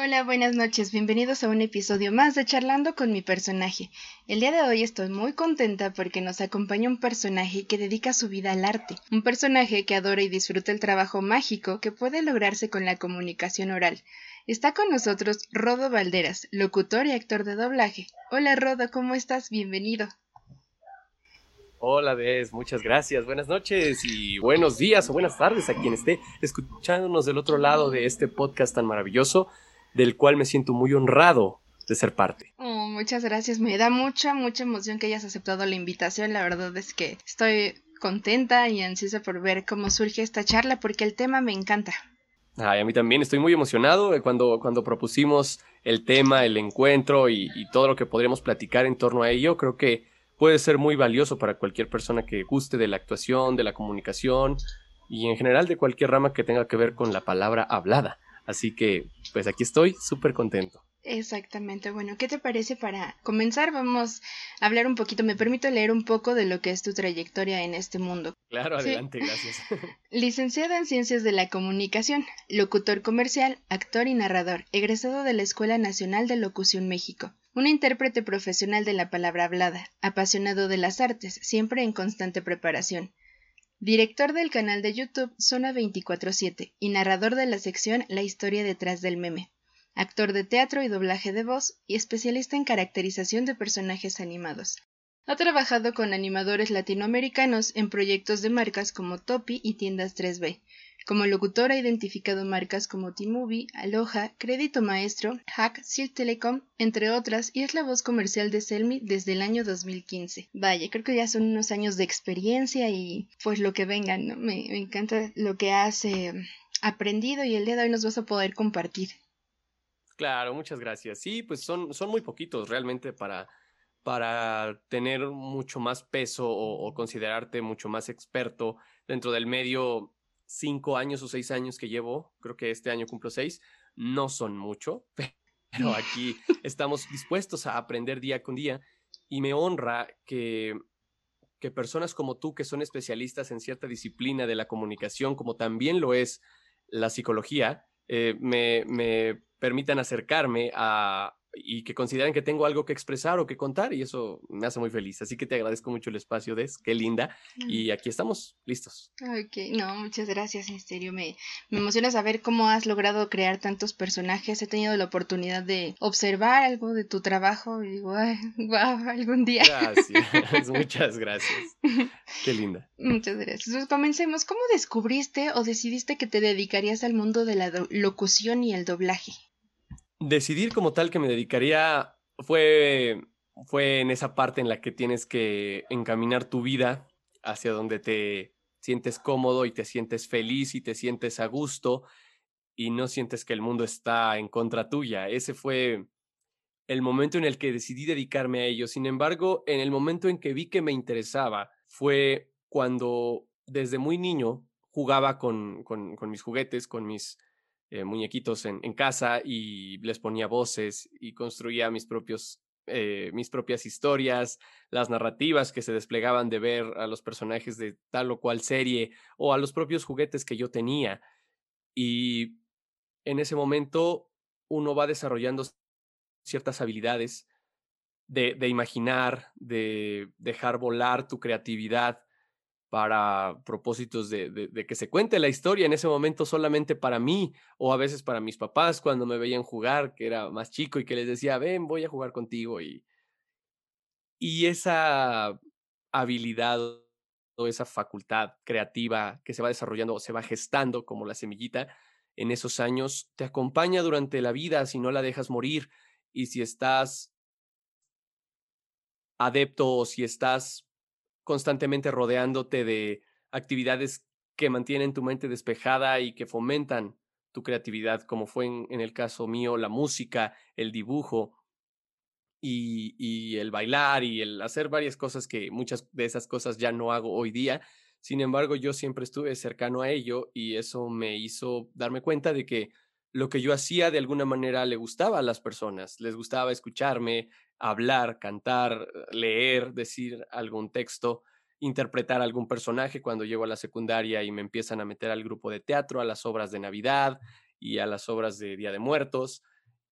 Hola, buenas noches, bienvenidos a un episodio más de Charlando con mi personaje. El día de hoy estoy muy contenta porque nos acompaña un personaje que dedica su vida al arte, un personaje que adora y disfruta el trabajo mágico que puede lograrse con la comunicación oral. Está con nosotros Rodo Valderas, locutor y actor de doblaje. Hola Rodo, ¿cómo estás? Bienvenido. Hola, Des, muchas gracias. Buenas noches y buenos días o buenas tardes a quien esté escuchándonos del otro lado de este podcast tan maravilloso del cual me siento muy honrado de ser parte. Oh, muchas gracias, me da mucha, mucha emoción que hayas aceptado la invitación. La verdad es que estoy contenta y ansiosa por ver cómo surge esta charla porque el tema me encanta. Ay, a mí también estoy muy emocionado eh, cuando, cuando propusimos el tema, el encuentro y, y todo lo que podríamos platicar en torno a ello. Creo que puede ser muy valioso para cualquier persona que guste de la actuación, de la comunicación y en general de cualquier rama que tenga que ver con la palabra hablada. Así que, pues aquí estoy, súper contento. Exactamente. Bueno, ¿qué te parece para comenzar? Vamos a hablar un poquito. Me permito leer un poco de lo que es tu trayectoria en este mundo. Claro, adelante, gracias. Licenciada en Ciencias de la Comunicación, locutor comercial, actor y narrador, egresado de la Escuela Nacional de Locución México. Un intérprete profesional de la palabra hablada, apasionado de las artes, siempre en constante preparación. Director del canal de YouTube Zona 24-7 y narrador de la sección La historia detrás del meme. Actor de teatro y doblaje de voz y especialista en caracterización de personajes animados. Ha trabajado con animadores latinoamericanos en proyectos de marcas como Topi y Tiendas 3B, como locutor ha identificado marcas como T-Movie, Aloha, Crédito Maestro, Hack, Silk Telecom, entre otras, y es la voz comercial de Selmi desde el año 2015. Vaya, creo que ya son unos años de experiencia y pues lo que vengan, ¿no? Me, encanta lo que has eh, aprendido y el día de hoy nos vas a poder compartir. Claro, muchas gracias. Sí, pues son, son muy poquitos realmente para, para tener mucho más peso o considerarte mucho más experto dentro del medio cinco años o seis años que llevo, creo que este año cumplo seis, no son mucho, pero aquí estamos dispuestos a aprender día con día y me honra que, que personas como tú, que son especialistas en cierta disciplina de la comunicación, como también lo es la psicología, eh, me, me permitan acercarme a, y que consideren que tengo algo que expresar o que contar y eso me hace muy feliz. Así que te agradezco mucho el espacio, Des, qué linda. Y aquí estamos, listos. Ok, no, muchas gracias, en serio. Me, me emociona saber cómo has logrado crear tantos personajes. He tenido la oportunidad de observar algo de tu trabajo y digo, ay, wow, algún día. Gracias, muchas gracias. Qué linda. Muchas gracias. Entonces, comencemos. ¿Cómo descubriste o decidiste que te dedicarías al mundo de la locución y el doblaje? Decidir como tal que me dedicaría fue, fue en esa parte en la que tienes que encaminar tu vida hacia donde te sientes cómodo y te sientes feliz y te sientes a gusto y no sientes que el mundo está en contra tuya. Ese fue el momento en el que decidí dedicarme a ello. Sin embargo, en el momento en que vi que me interesaba fue cuando desde muy niño jugaba con, con, con mis juguetes, con mis eh, muñequitos en, casa y les ponía voces y construía mis propios eh, mis propias historias, las narrativas que se desplegaban de ver a los personajes de tal o cual serie o a los propios juguetes que yo tenía. Y en ese momento uno va desarrollando ciertas habilidades de, de imaginar, de dejar volar tu creatividad para propósitos de, que se cuente la historia en ese momento solamente para mí o a veces para mis papás cuando me veían jugar, que era más chico y que les decía, ven, voy a jugar contigo. Y, y esa habilidad o esa facultad creativa que se va desarrollando o se va gestando como la semillita en esos años, te acompaña durante la vida si no la dejas morir y si estás adepto o si estás constantemente rodeándote de actividades que mantienen tu mente despejada y que fomentan tu creatividad, como fue en, el caso mío la música, el dibujo y, y, el bailar y el hacer varias cosas que muchas de esas cosas ya no hago hoy día. Sin embargo, yo siempre estuve cercano a ello y eso me hizo darme cuenta de que lo que yo hacía de alguna manera le gustaba a las personas, les gustaba escucharme, hablar, cantar, leer, decir algún texto, interpretar algún personaje cuando llego a la secundaria y me empiezan a meter al grupo de teatro, a las obras de Navidad y a las obras de Día de Muertos.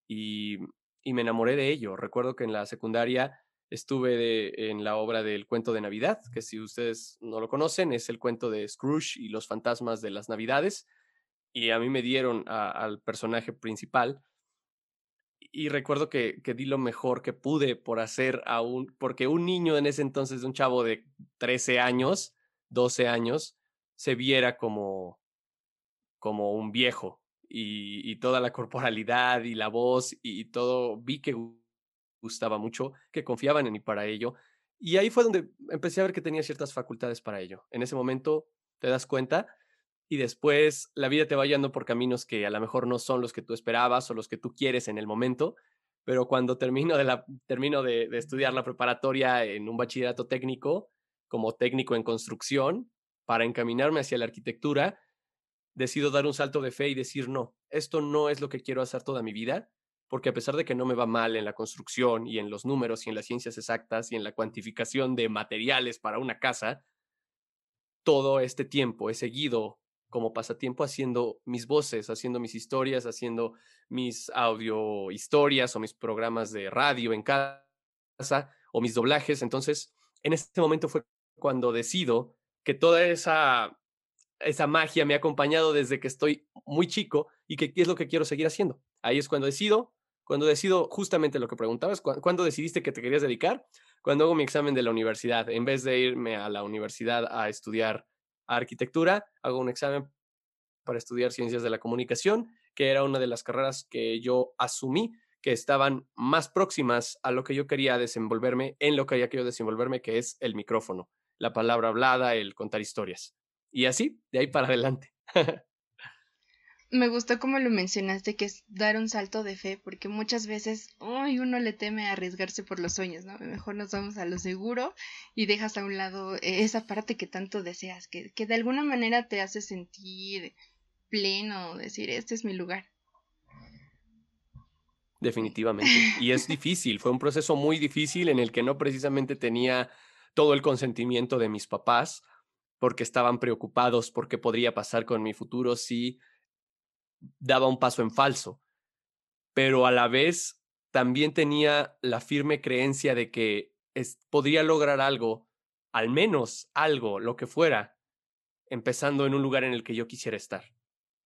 y, me enamoré de ello. Recuerdo que en la secundaria estuve en la obra del cuento de Navidad, que si ustedes no lo conocen, es el cuento de Scrooge y los fantasmas de las Navidades. Y a mí me dieron al personaje principal. Y recuerdo que, que, di lo mejor que pude por hacer a un, porque un niño en ese entonces, un chavo de 13 años, 12 años, se viera como, como un viejo. Y, y toda la corporalidad y la voz y todo, vi que gustaba mucho, que confiaban en mí para ello. Y ahí fue donde empecé a ver que tenía ciertas facultades para ello. En ese momento te das cuenta y después la vida te va yendo por caminos que a lo mejor no son los que tú esperabas o los que tú quieres en el momento, pero cuando termino de, termino de estudiar la preparatoria en un bachillerato técnico, como técnico en construcción, para encaminarme hacia la arquitectura, decido dar un salto de fe y decir, no, esto no es lo que quiero hacer toda mi vida, porque a pesar de que no me va mal en la construcción y en los números y en las ciencias exactas y en la cuantificación de materiales para una casa, todo este tiempo he seguido como pasatiempo haciendo mis voces, haciendo mis historias, haciendo mis audio historias o mis programas de radio en casa o mis doblajes. Entonces, en este momento fue cuando decido que toda esa, esa magia me ha acompañado desde que estoy muy chico y que es lo que quiero seguir haciendo. Ahí es cuando decido cuando decido justamente lo que preguntabas, ¿cuándo decidiste que te querías dedicar? Cuando hago mi examen de la universidad, en vez de irme a la universidad a estudiar arquitectura, hago un examen para estudiar ciencias de la comunicación, que era una de las carreras que yo asumí que estaban más próximas a lo que yo quería desenvolverme, en lo que quería que yo desenvolverme, que es el micrófono, la palabra hablada, el contar historias. Y así, de ahí para adelante. Me gustó como lo mencionaste, que es dar un salto de fe, porque muchas veces uy, uno le teme arriesgarse por los sueños, ¿no? Mejor nos vamos a lo seguro y dejas a un lado esa parte que tanto deseas, que, que de alguna manera te hace sentir pleno, decir, este es mi lugar. Definitivamente. Y es difícil, fue un proceso muy difícil en el que no precisamente tenía todo el consentimiento de mis papás, porque estaban preocupados por qué podría pasar con mi futuro si daba un paso en falso, pero a la vez también tenía la firme creencia de que podría lograr algo, al menos algo, lo que fuera, empezando en un lugar en el que yo quisiera estar.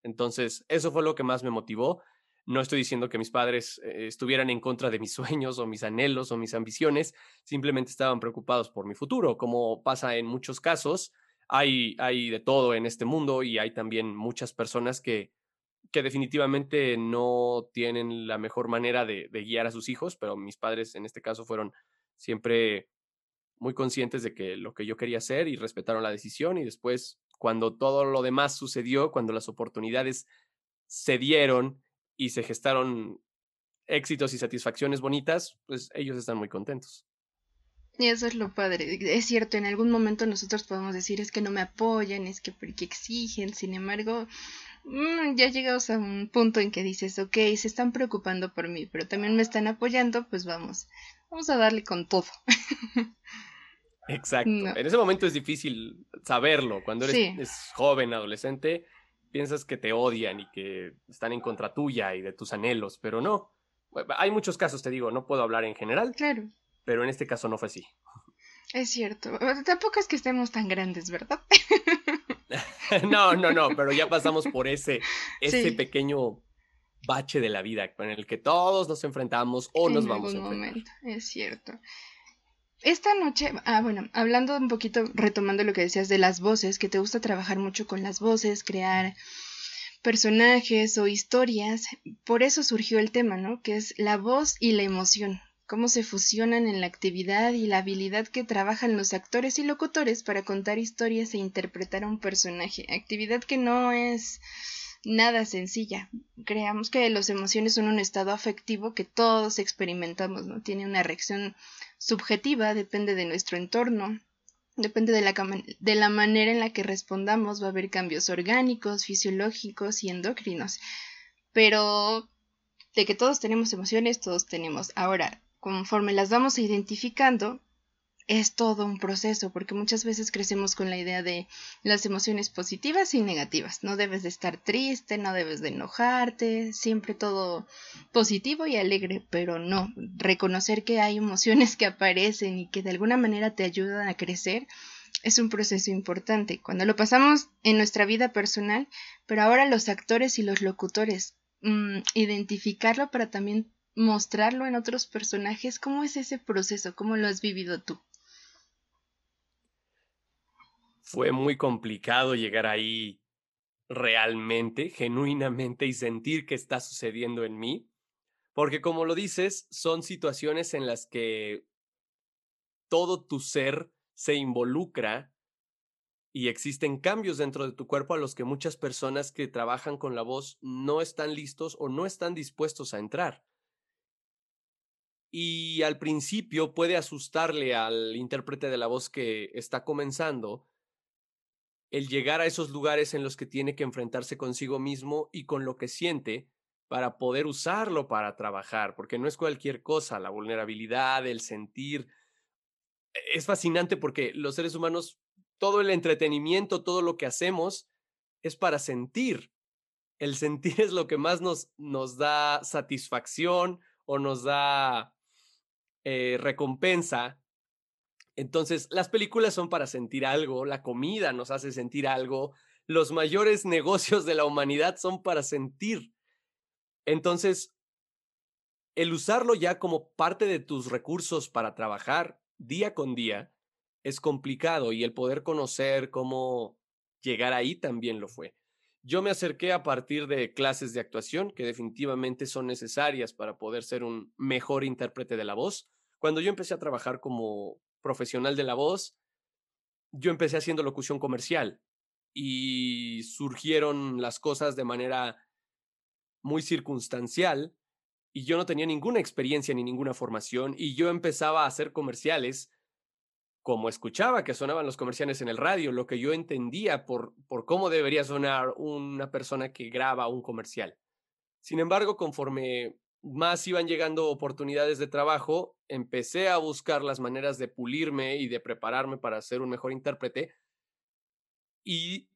Entonces, eso fue lo que más me motivó. No estoy diciendo que mis padres eh, estuvieran en contra de mis sueños o mis anhelos o mis ambiciones, simplemente estaban preocupados por mi futuro, como pasa en muchos casos. Hay, hay de todo en este mundo y hay también muchas personas que que definitivamente no tienen la mejor manera de, guiar a sus hijos, pero mis padres en este caso fueron siempre muy conscientes de que lo que yo quería hacer y respetaron la decisión y después cuando todo lo demás sucedió, cuando las oportunidades se dieron y se gestaron éxitos y satisfacciones bonitas, pues ellos están muy contentos. Y eso es lo padre. Es cierto, en algún momento nosotros podemos decir es que no me apoyan, es que porque exigen, sin embargo, ya llegamos a un punto en que dices, ok, se están preocupando por mí, pero también me están apoyando, pues vamos, vamos a darle con todo. Exacto. En ese momento es difícil saberlo. Cuando eres joven, adolescente, piensas que te odian y que están en contra tuya y de tus anhelos, pero no. Hay muchos casos, te digo, no puedo hablar en general. Claro. Pero en este caso no fue así. Es cierto. Tampoco es que estemos tan grandes, ¿verdad? no, no, no, pero ya pasamos por ese, ese pequeño bache de la vida con el que todos nos enfrentamos o nos vamos a enfrentar. Momento, es cierto. Esta noche, ah, bueno, hablando un poquito, retomando lo que decías de las voces, que te gusta trabajar mucho con las voces, crear personajes o historias, por eso surgió el tema, ¿no? Que es la voz y la emoción cómo se fusionan en la actividad y la habilidad que trabajan los actores y locutores para contar historias e interpretar a un personaje, actividad que no es nada sencilla. Creamos que las emociones son un estado afectivo que todos experimentamos, ¿no? Tiene una reacción subjetiva, depende de nuestro entorno, depende de la, de la manera en la que respondamos, va a haber cambios orgánicos, fisiológicos y endocrinos. Pero de que todos tenemos emociones, todos tenemos. Ahora, conforme las vamos identificando, es todo un proceso, porque muchas veces crecemos con la idea de las emociones positivas y negativas. No debes de estar triste, no debes de enojarte, siempre todo positivo y alegre, pero no, reconocer que hay emociones que aparecen y que de alguna manera te ayudan a crecer es un proceso importante. Cuando lo pasamos en nuestra vida personal, pero ahora los actores y los locutores, mm, identificarlo para también mostrarlo en otros personajes, ¿cómo es ese proceso? ¿Cómo lo has vivido tú? fue muy complicado llegar ahí realmente, genuinamente y sentir qué está sucediendo en mí, porque como lo dices, son situaciones en las que todo tu ser se involucra y existen cambios dentro de tu cuerpo a los que muchas personas que trabajan con la voz no están listos o no están dispuestos a entrar. Y al principio puede asustarle al intérprete de la voz que está comenzando el llegar a esos lugares en los que tiene que enfrentarse consigo mismo y con lo que siente para poder usarlo para trabajar, porque no es cualquier cosa, la vulnerabilidad, el sentir. E-, es fascinante porque los seres humanos, todo el entretenimiento, todo lo que hacemos es para sentir. El sentir es lo que más nos, nos da satisfacción o nos da eh, recompensa entonces, las películas son para sentir algo, la comida nos hace sentir algo, los mayores negocios de la humanidad son para sentir. Entonces, el usarlo ya como parte de tus recursos para trabajar día con día es complicado y el poder conocer cómo llegar ahí también lo fue. Yo me acerqué a partir de clases de actuación que definitivamente son necesarias para poder ser un mejor intérprete de la voz. Cuando yo empecé a trabajar como profesional de la voz, yo empecé haciendo locución comercial y surgieron las cosas de manera muy circunstancial y yo no tenía ninguna experiencia ni ninguna formación y yo empezaba a hacer comerciales como escuchaba que sonaban los comerciales en el radio, lo que yo entendía por, por cómo debería sonar una persona que graba un comercial. Sin embargo, conforme más iban llegando oportunidades de trabajo, empecé a buscar las maneras de pulirme y de prepararme para ser un mejor intérprete. Y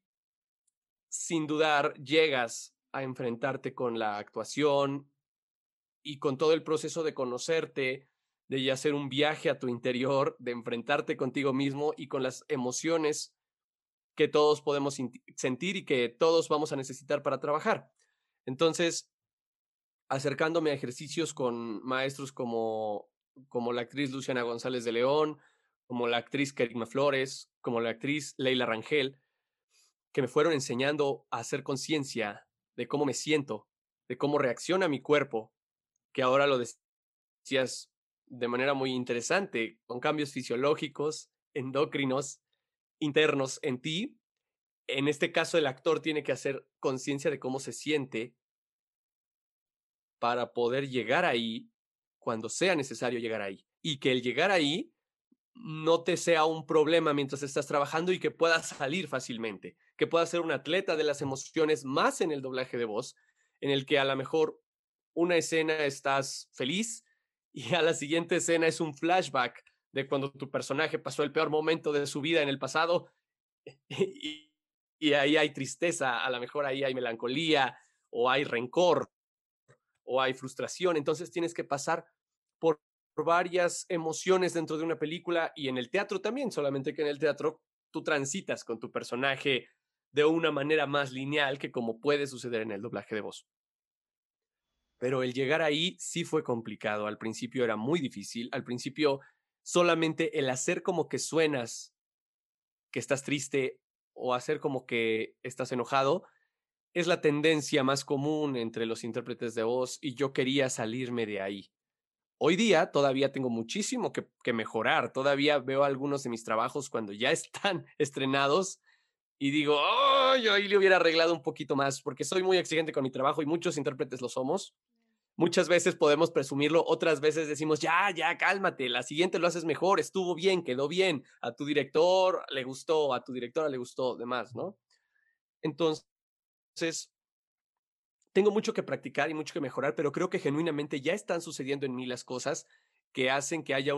sin dudar, llegas a enfrentarte con la actuación y con todo el proceso de conocerte, de ya hacer un viaje a tu interior, de enfrentarte contigo mismo y con las emociones que todos podemos sentir y que todos vamos a necesitar para trabajar. Entonces, acercándome a ejercicios con maestros como, como la actriz Luciana González de León, como la actriz Kerigma Flores, como la actriz Leila Rangel, que me fueron enseñando a hacer conciencia de cómo me siento, de cómo reacciona mi cuerpo, que ahora lo decías de manera muy interesante, con cambios fisiológicos, endocrinos, internos en ti. En este caso, el actor tiene que hacer conciencia de cómo se siente para poder llegar ahí cuando sea necesario llegar ahí. Y que el llegar ahí no te sea un problema mientras estás trabajando y que puedas salir fácilmente, que puedas ser un atleta de las emociones más en el doblaje de voz, en el que a lo mejor una escena estás feliz y a la siguiente escena es un flashback de cuando tu personaje pasó el peor momento de su vida en el pasado y, y ahí hay tristeza, a lo mejor ahí hay melancolía o hay rencor o hay frustración, entonces tienes que pasar por varias emociones dentro de una película y en el teatro también, solamente que en el teatro tú transitas con tu personaje de una manera más lineal que como puede suceder en el doblaje de voz. Pero el llegar ahí sí fue complicado, al principio era muy difícil, al principio solamente el hacer como que suenas que estás triste o hacer como que estás enojado es la tendencia más común entre los intérpretes de voz y yo quería salirme de ahí. Hoy día todavía tengo muchísimo que, mejorar, todavía veo algunos de mis trabajos cuando ya están estrenados y digo, oh, yo ahí le hubiera arreglado un poquito más porque soy muy exigente con mi trabajo y muchos intérpretes lo somos. Muchas veces podemos presumirlo, otras veces decimos, ya, ya, cálmate, la siguiente lo haces mejor, estuvo bien, quedó bien, a tu director le gustó, a tu directora le gustó, demás, ¿no? Entonces, tengo mucho que practicar y mucho que mejorar, pero creo que genuinamente ya están sucediendo en mí las cosas que hacen que haya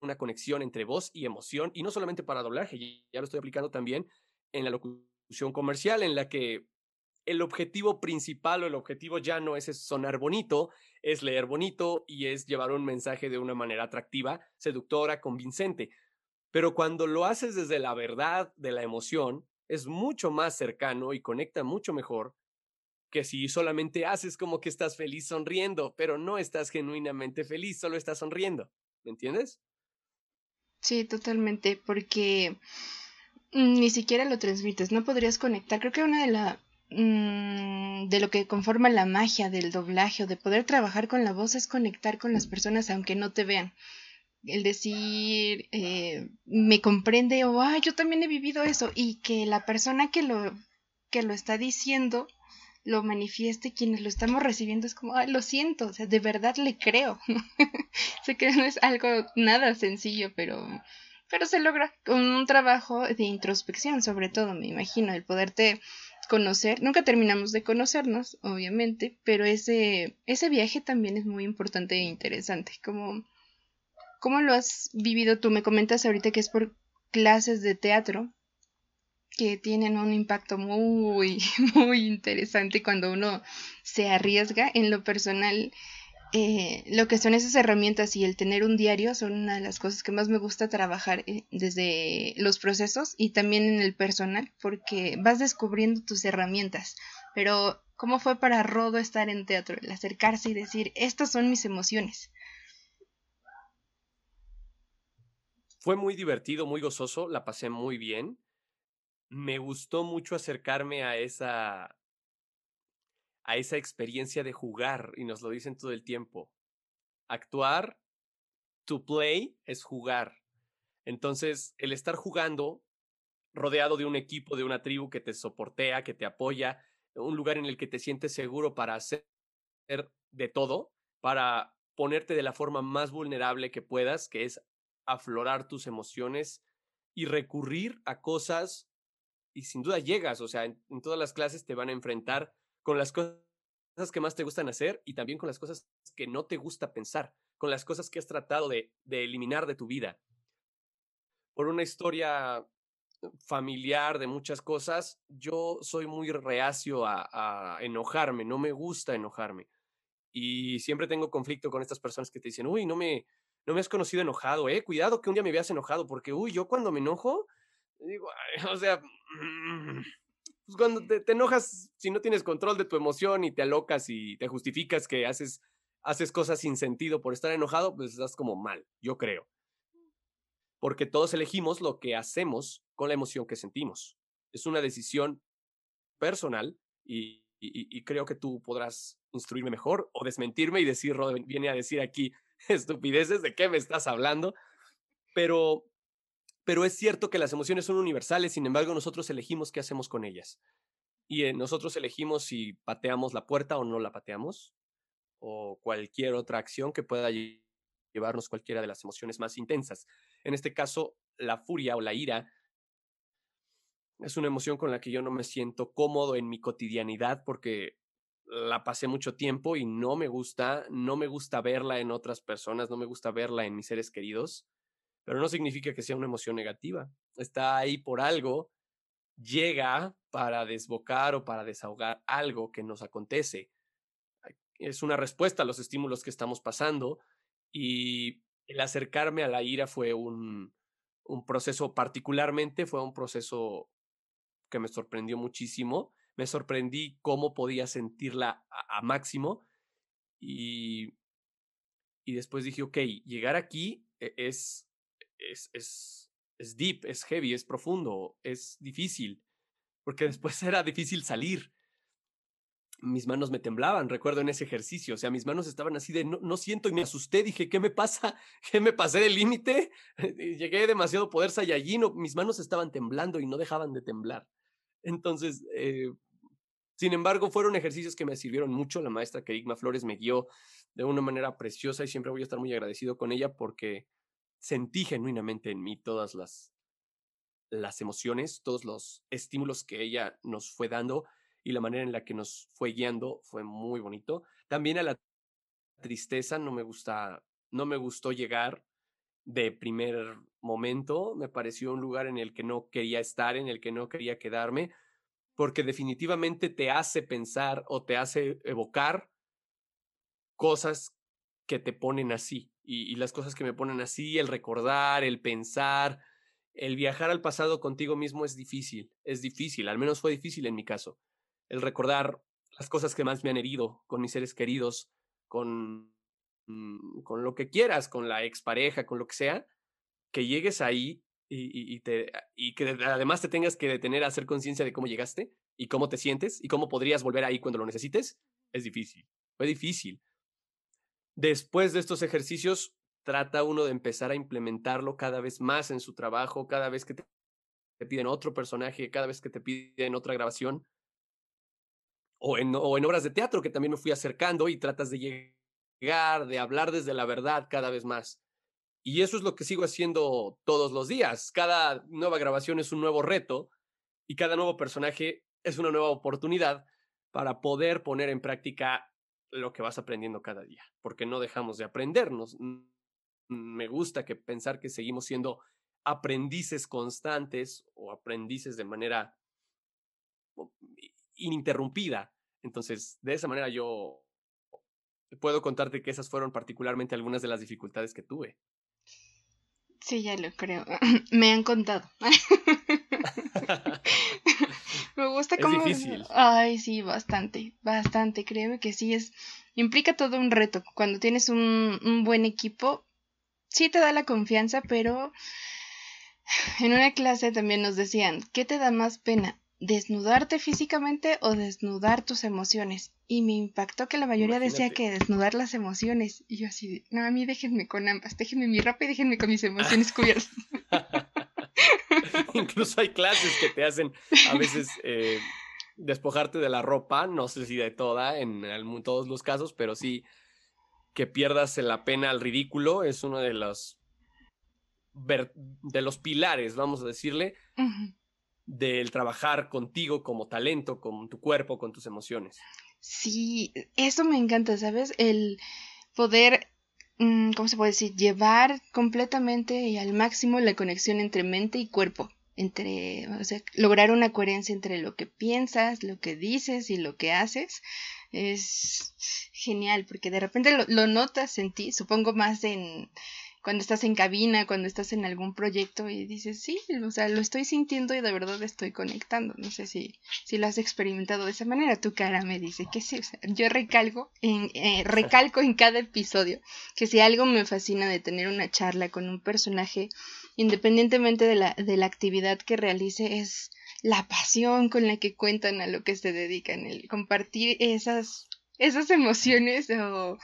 una conexión entre voz y emoción, y no solamente para doblaje, ya lo estoy aplicando también en la locución comercial, en la que el objetivo principal o el objetivo ya no es sonar bonito, es leer bonito y es llevar un mensaje de una manera atractiva, seductora, convincente. Pero cuando lo haces desde la verdad de la emoción, es mucho más cercano y conecta mucho mejor que si solamente haces como que estás feliz sonriendo, pero no estás genuinamente feliz, solo estás sonriendo. ¿Me entiendes? Sí, totalmente, porque ni siquiera lo transmites, no podrías conectar. Creo que una de la mm, de lo que conforma la magia del doblaje o de poder trabajar con la voz es conectar con las personas aunque no te vean el decir eh, me comprende o ah, yo también he vivido eso y que la persona que lo que lo está diciendo lo manifieste quienes lo estamos recibiendo es como lo siento o sea de verdad le creo sé que no es algo nada sencillo pero pero se logra con un trabajo de introspección sobre todo me imagino el poderte conocer nunca terminamos de conocernos obviamente pero ese ese viaje también es muy importante e interesante como ¿Cómo lo has vivido tú? Me comentas ahorita que es por clases de teatro que tienen un impacto muy, muy interesante cuando uno se arriesga en lo personal. Eh, lo que son esas herramientas y el tener un diario son una de las cosas que más me gusta trabajar eh, desde los procesos y también en el personal porque vas descubriendo tus herramientas. Pero, ¿cómo fue para Rodo estar en teatro? El acercarse y decir, estas son mis emociones. Fue muy divertido, muy gozoso, la pasé muy bien. Me gustó mucho acercarme a esa a esa experiencia de jugar y nos lo dicen todo el tiempo. Actuar, to play es jugar. Entonces, el estar jugando rodeado de un equipo, de una tribu que te soportea, que te apoya, un lugar en el que te sientes seguro para hacer de todo, para ponerte de la forma más vulnerable que puedas, que es aflorar tus emociones y recurrir a cosas y sin duda llegas, o sea, en, todas las clases te van a enfrentar con las cosas que más te gustan hacer y también con las cosas que no te gusta pensar, con las cosas que has tratado de, eliminar de tu vida. Por una historia familiar de muchas cosas, yo soy muy reacio a, a, enojarme, no me gusta enojarme. Y siempre tengo conflicto con estas personas que te dicen, uy, no me, no me has conocido enojado, ¿eh? Cuidado que un día me veas enojado, porque, uy, yo cuando me enojo, digo, o sea, pues cuando te, enojas, si no tienes control de tu emoción y te alocas y te justificas que haces, haces cosas sin sentido por estar enojado, pues estás como mal, yo creo. Porque todos elegimos lo que hacemos con la emoción que sentimos. Es una decisión personal y, y creo que tú podrás instruirme mejor o desmentirme y decir, viene a decir aquí, estupideces, ¿de qué me estás hablando? Pero, pero es cierto que las emociones son universales, sin embargo nosotros elegimos qué hacemos con ellas. Y eh, nosotros elegimos si pateamos la puerta o no la pateamos, o cualquier otra acción que pueda llevarnos cualquiera de las emociones más intensas. En este caso, la furia o la ira es una emoción con la que yo no me siento cómodo en mi cotidianidad porque la pasé mucho tiempo y no me gusta, no me gusta verla en otras personas, no me gusta verla en mis seres queridos, pero no significa que sea una emoción negativa. Está ahí por algo, llega para desbocar o para desahogar algo que nos acontece. Es una respuesta a los estímulos que estamos pasando y el acercarme a la ira fue un, un proceso particularmente, fue un proceso que me sorprendió muchísimo me sorprendí cómo podía sentirla a, máximo y, y después dije, ok, llegar aquí e, es, es, es, es deep, es heavy, es profundo, es difícil, porque después era difícil salir. Mis manos me temblaban, recuerdo en ese ejercicio, o sea, mis manos estaban así de no, no siento y me asusté, dije, ¿qué me pasa? ¿Qué me pasé del límite? Llegué demasiado poder Saiyajin, mis manos estaban temblando y no dejaban de temblar. Entonces, eh, sin embargo, fueron ejercicios que me sirvieron mucho. La maestra Kerigma Flores me guió de una manera preciosa y siempre voy a estar muy agradecido con ella porque sentí genuinamente en mí todas las, las emociones, todos los estímulos que ella nos fue dando y la manera en la que nos fue guiando fue muy bonito. También a la tristeza no me gusta, no me gustó llegar de primer momento, me pareció un lugar en el que no quería estar, en el que no quería quedarme, porque definitivamente te hace pensar o te hace evocar cosas que te ponen así. Y, las cosas que me ponen así, el recordar, el pensar, el viajar al pasado contigo mismo es difícil, es difícil, al menos fue difícil en mi caso. El recordar las cosas que más me han herido con mis seres queridos, con, mm, con lo que quieras, con la expareja, con lo que sea, que llegues ahí y, te, y que además te tengas que detener a hacer conciencia de cómo llegaste y cómo te sientes y cómo podrías volver ahí cuando lo necesites, es difícil. Fue difícil. Después de estos ejercicios, trata uno de empezar a implementarlo cada vez más en su trabajo, cada vez que te, piden otro personaje, cada vez que te piden otra grabación, o en, o en obras de teatro que también me fui acercando y tratas de llegar, de hablar desde la verdad cada vez más. Y eso es lo que sigo haciendo todos los días. Cada nueva grabación es un nuevo reto y cada nuevo personaje es una nueva oportunidad para poder poner en práctica lo que vas aprendiendo cada día, porque no dejamos de aprendernos. Me gusta que pensar que seguimos siendo aprendices constantes o aprendices de manera ininterrumpida. Entonces, de esa manera yo puedo contarte que esas fueron particularmente algunas de las dificultades que tuve. Sí, ya lo creo. Me han contado. Me gusta cómo. Es difícil. Ay, sí, bastante, bastante. Créeme que sí es. Implica todo un reto. Cuando tienes un, un buen equipo, sí te da la confianza, pero en una clase también nos decían, ¿qué te da más pena? ¿Desnudarte físicamente o desnudar tus emociones? Y me impactó que la mayoría decía que desnudar las emociones. Y yo así, no, a mí déjenme con ambas, déjenme mi ropa y déjenme con mis emociones cubiertas. Incluso hay clases que te hacen a veces eh, despojarte de la ropa, no sé si de toda, en, todos los casos, pero sí que pierdas la pena al ridículo es uno de los de los pilares, vamos a decirle, del trabajar contigo como talento, con tu cuerpo, con tus emociones. Sí, eso me encanta, ¿sabes? El poder Mm, ¿cómo se puede decir? Llevar completamente y al máximo la conexión entre mente y cuerpo. Entre, o sea, lograr una coherencia entre lo que piensas, lo que dices y lo que haces es genial porque de repente lo, lo notas en ti, supongo más en, cuando estás en cabina, cuando estás en algún proyecto y dices, sí, o sea, lo estoy sintiendo y de verdad estoy conectando. No sé si, si lo has experimentado de esa manera. Tu cara me dice que sí. O sea, yo recalco en, eh, recalco en cada episodio que si algo me fascina de tener una charla con un personaje, independientemente de la, de la actividad que realice, es la pasión con la que cuentan a lo que se dedican, el compartir esas, esas emociones o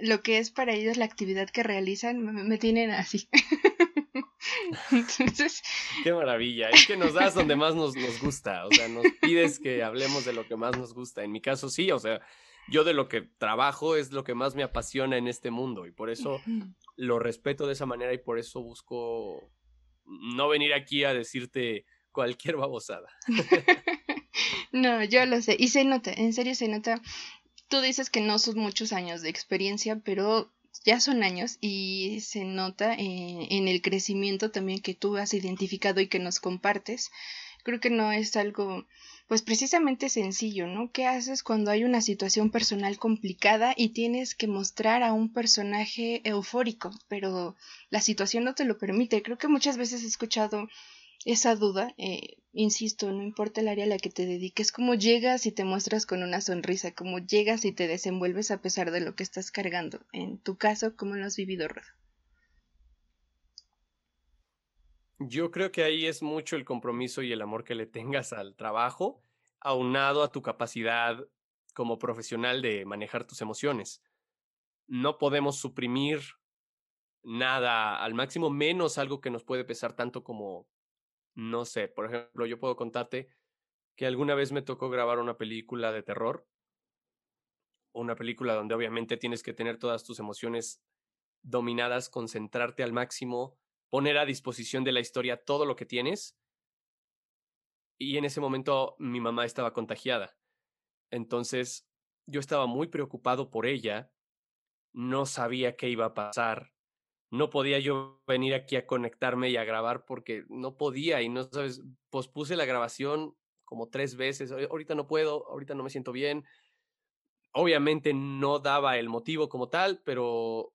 lo que es para ellos la actividad que realizan me, tienen así. Entonces... Qué maravilla, es que nos das donde más nos, nos gusta, o sea, nos pides que hablemos de lo que más nos gusta. En mi caso sí, o sea, yo de lo que trabajo es lo que más me apasiona en este mundo y por eso lo respeto de esa manera y por eso busco no venir aquí a decirte cualquier babosada. no, yo lo sé y se nota, en serio se nota tú dices que no son muchos años de experiencia, pero ya son años y se nota eh, en el crecimiento también que tú has identificado y que nos compartes. Creo que no es algo, pues precisamente sencillo, ¿no? ¿Qué haces cuando hay una situación personal complicada y tienes que mostrar a un personaje eufórico, pero la situación no te lo permite? Creo que muchas veces he escuchado esa duda, eh, insisto, no importa el área a la que te dediques, cómo llegas y te muestras con una sonrisa, cómo llegas y te desenvuelves a pesar de lo que estás cargando. En tu caso, ¿cómo lo has vivido, Rod? Yo creo que ahí es mucho el compromiso y el amor que le tengas al trabajo, aunado a tu capacidad como profesional de manejar tus emociones. No podemos suprimir nada al máximo, menos algo que nos puede pesar tanto como no sé, por ejemplo, yo puedo contarte que alguna vez me tocó grabar una película de terror, una película donde obviamente tienes que tener todas tus emociones dominadas, concentrarte al máximo, poner a disposición de la historia todo lo que tienes. Y en ese momento mi mamá estaba contagiada. Entonces yo estaba muy preocupado por ella, no sabía qué iba a pasar, no podía yo venir aquí a conectarme y a grabar porque no podía y no sabes, pospuse la grabación como tres veces, ahorita no puedo, ahorita no me siento bien. Obviamente no daba el motivo como tal, pero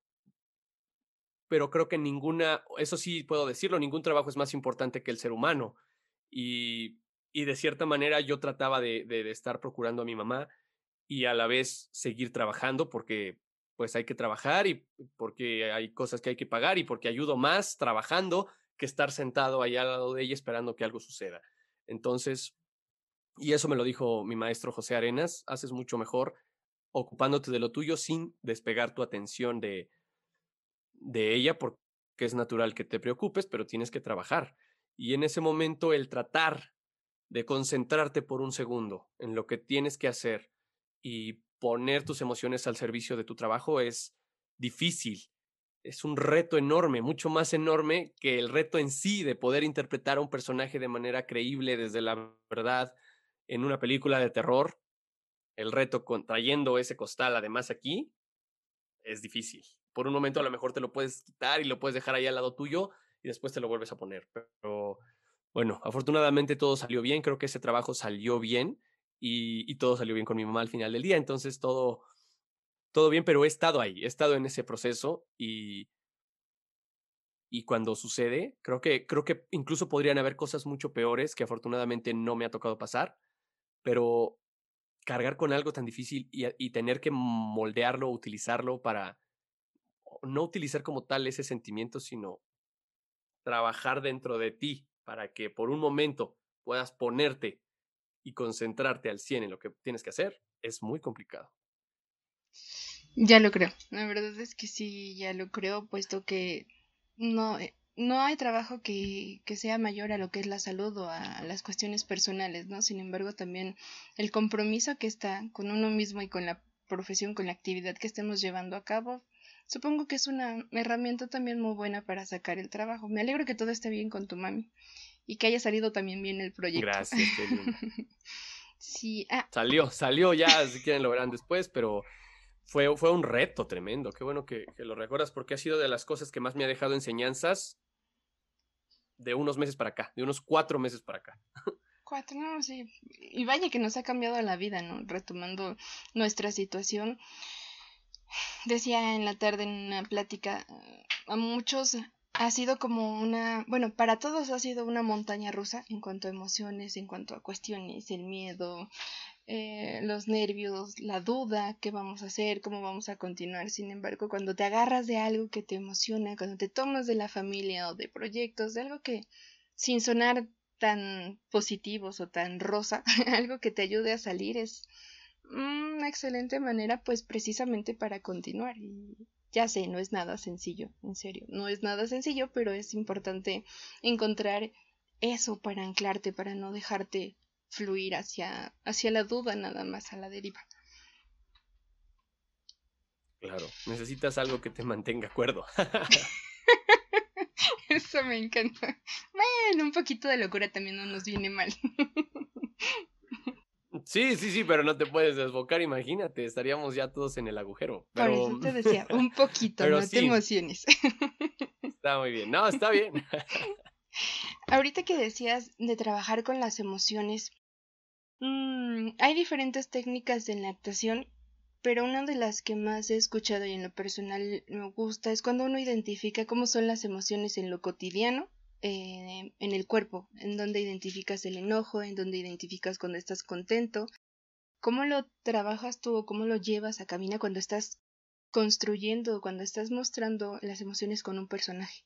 pero creo que ninguna, eso sí puedo decirlo, ningún trabajo es más importante que el ser humano. Y, y de cierta manera yo trataba de, de, de estar procurando a mi mamá y a la vez seguir trabajando porque pues hay que trabajar y porque hay cosas que hay que pagar y porque ayudo más trabajando que estar sentado ahí al lado de ella esperando que algo suceda. Entonces, y eso me lo dijo mi maestro José Arenas, haces mucho mejor ocupándote de lo tuyo sin despegar tu atención de, de ella porque es natural que te preocupes, pero tienes que trabajar. Y en ese momento el tratar de concentrarte por un segundo en lo que tienes que hacer y poner tus emociones al servicio de tu trabajo es difícil. Es un reto enorme, mucho más enorme que el reto en sí de poder interpretar a un personaje de manera creíble desde la verdad en una película de terror. El reto trayendo ese costal además aquí es difícil. Por un momento a lo mejor te lo puedes quitar y lo puedes dejar ahí al lado tuyo y después te lo vuelves a poner. Pero bueno, afortunadamente todo salió bien, creo que ese trabajo salió bien y, todo salió bien con mi mamá al final del día. Entonces todo, todo bien, pero he estado ahí, he estado en ese proceso y, y cuando sucede, creo que, creo que incluso podrían haber cosas mucho peores que afortunadamente no me ha tocado pasar, pero cargar con algo tan difícil y, y tener que moldearlo, utilizarlo para no utilizar como tal ese sentimiento, sino trabajar dentro de ti para que por un momento puedas ponerte y concentrarte al 100 en lo que tienes que hacer es muy complicado. Ya lo creo. La verdad es que sí, ya lo creo, puesto que no, eh, no hay trabajo que, que sea mayor a lo que es la salud o a las cuestiones personales, ¿no? Sin embargo, también el compromiso que está con uno mismo y con la profesión, con la actividad que estemos llevando a cabo, supongo que es una herramienta también muy buena para sacar el trabajo. Me alegro que todo esté bien con tu mami y que haya salido también bien el proyecto. Gracias, sí, ah. Salió, salió ya, si quieren lo verán después, pero fue, fue un reto tremendo. Qué bueno que, que, lo recuerdas porque ha sido de las cosas que más me ha dejado enseñanzas de unos meses para acá, de unos cuatro meses para acá. Cuatro, no, sí. Y vaya que nos ha cambiado la vida, ¿no? Retomando nuestra situación. Decía en la tarde en una plática, a muchos ha sido como una, bueno, para todos ha sido una montaña rusa en cuanto a emociones, en cuanto a cuestiones, el miedo, eh, los nervios, la duda, qué vamos a hacer, cómo vamos a continuar. Sin embargo, cuando te agarras de algo que te emociona, cuando te tomas de la familia o de proyectos, de algo que, sin sonar tan positivos o tan rosa, algo que te ayude a salir es una excelente manera, pues precisamente para continuar. Y ya sé, no es nada sencillo, en serio, no es nada sencillo, pero es importante encontrar eso para anclarte, para no dejarte fluir hacia, hacia la duda nada más, a la deriva. Claro, necesitas algo que te mantenga acuerdo. Eso me encanta. Bueno, un poquito de locura también no nos viene mal. Sí, sí, sí, pero no te puedes desbocar, imagínate, estaríamos ya todos en el agujero. Por eso te decía, un poquito, no te emociones. Está muy bien, no, está bien. Ahorita que decías de trabajar con las emociones, mmm, hay diferentes técnicas en la actuación, pero una de las que más he escuchado y en lo personal me gusta es cuando uno identifica cómo son las emociones en lo cotidiano eh, en el cuerpo, en donde identificas el enojo, en donde identificas cuando estás contento. ¿Cómo lo trabajas tú o cómo lo llevas a camina cuando estás construyendo, cuando estás mostrando las emociones con un personaje?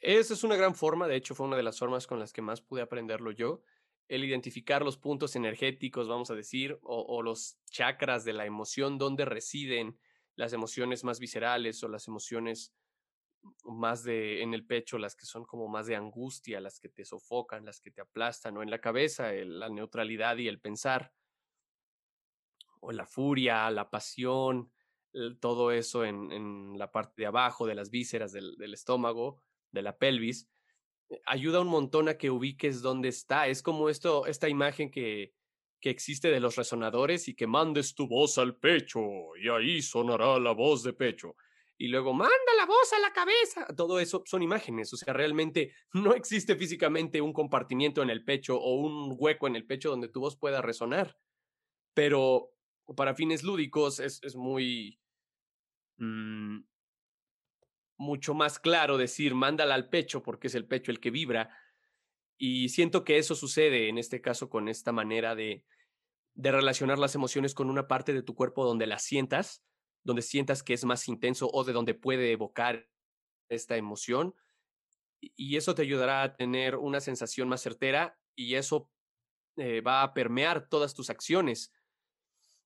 Esa es una gran forma, de hecho fue una de las formas con las que más pude aprenderlo yo, el identificar los puntos energéticos, vamos a decir, o, o los chakras de la emoción, donde residen las emociones más viscerales o las emociones más de en el pecho, las que son como más de angustia, las que te sofocan, las que te aplastan, o en la cabeza, la neutralidad y el pensar, o la furia, la pasión, todo eso en, en, la parte de abajo de las vísceras del, del estómago, de la pelvis, eh, ayuda un montón a que ubiques dónde está. Es como esto, esta imagen que, que existe de los resonadores y que mandes tu voz al pecho y ahí sonará la voz de pecho y luego manda la voz a la cabeza. Todo eso son imágenes, o sea, realmente no existe físicamente un compartimiento en el pecho o un hueco en el pecho donde tu voz pueda resonar. Pero para fines lúdicos es, es muy... Mm, mucho más claro decir, mándala al pecho porque es el pecho el que vibra. Y siento que eso sucede en este caso con esta manera de, de relacionar las emociones con una parte de tu cuerpo donde las sientas, donde sientas que es más intenso o de donde puede evocar esta emoción. Y eso te ayudará a tener una sensación más certera y eso eh, va a permear todas tus acciones.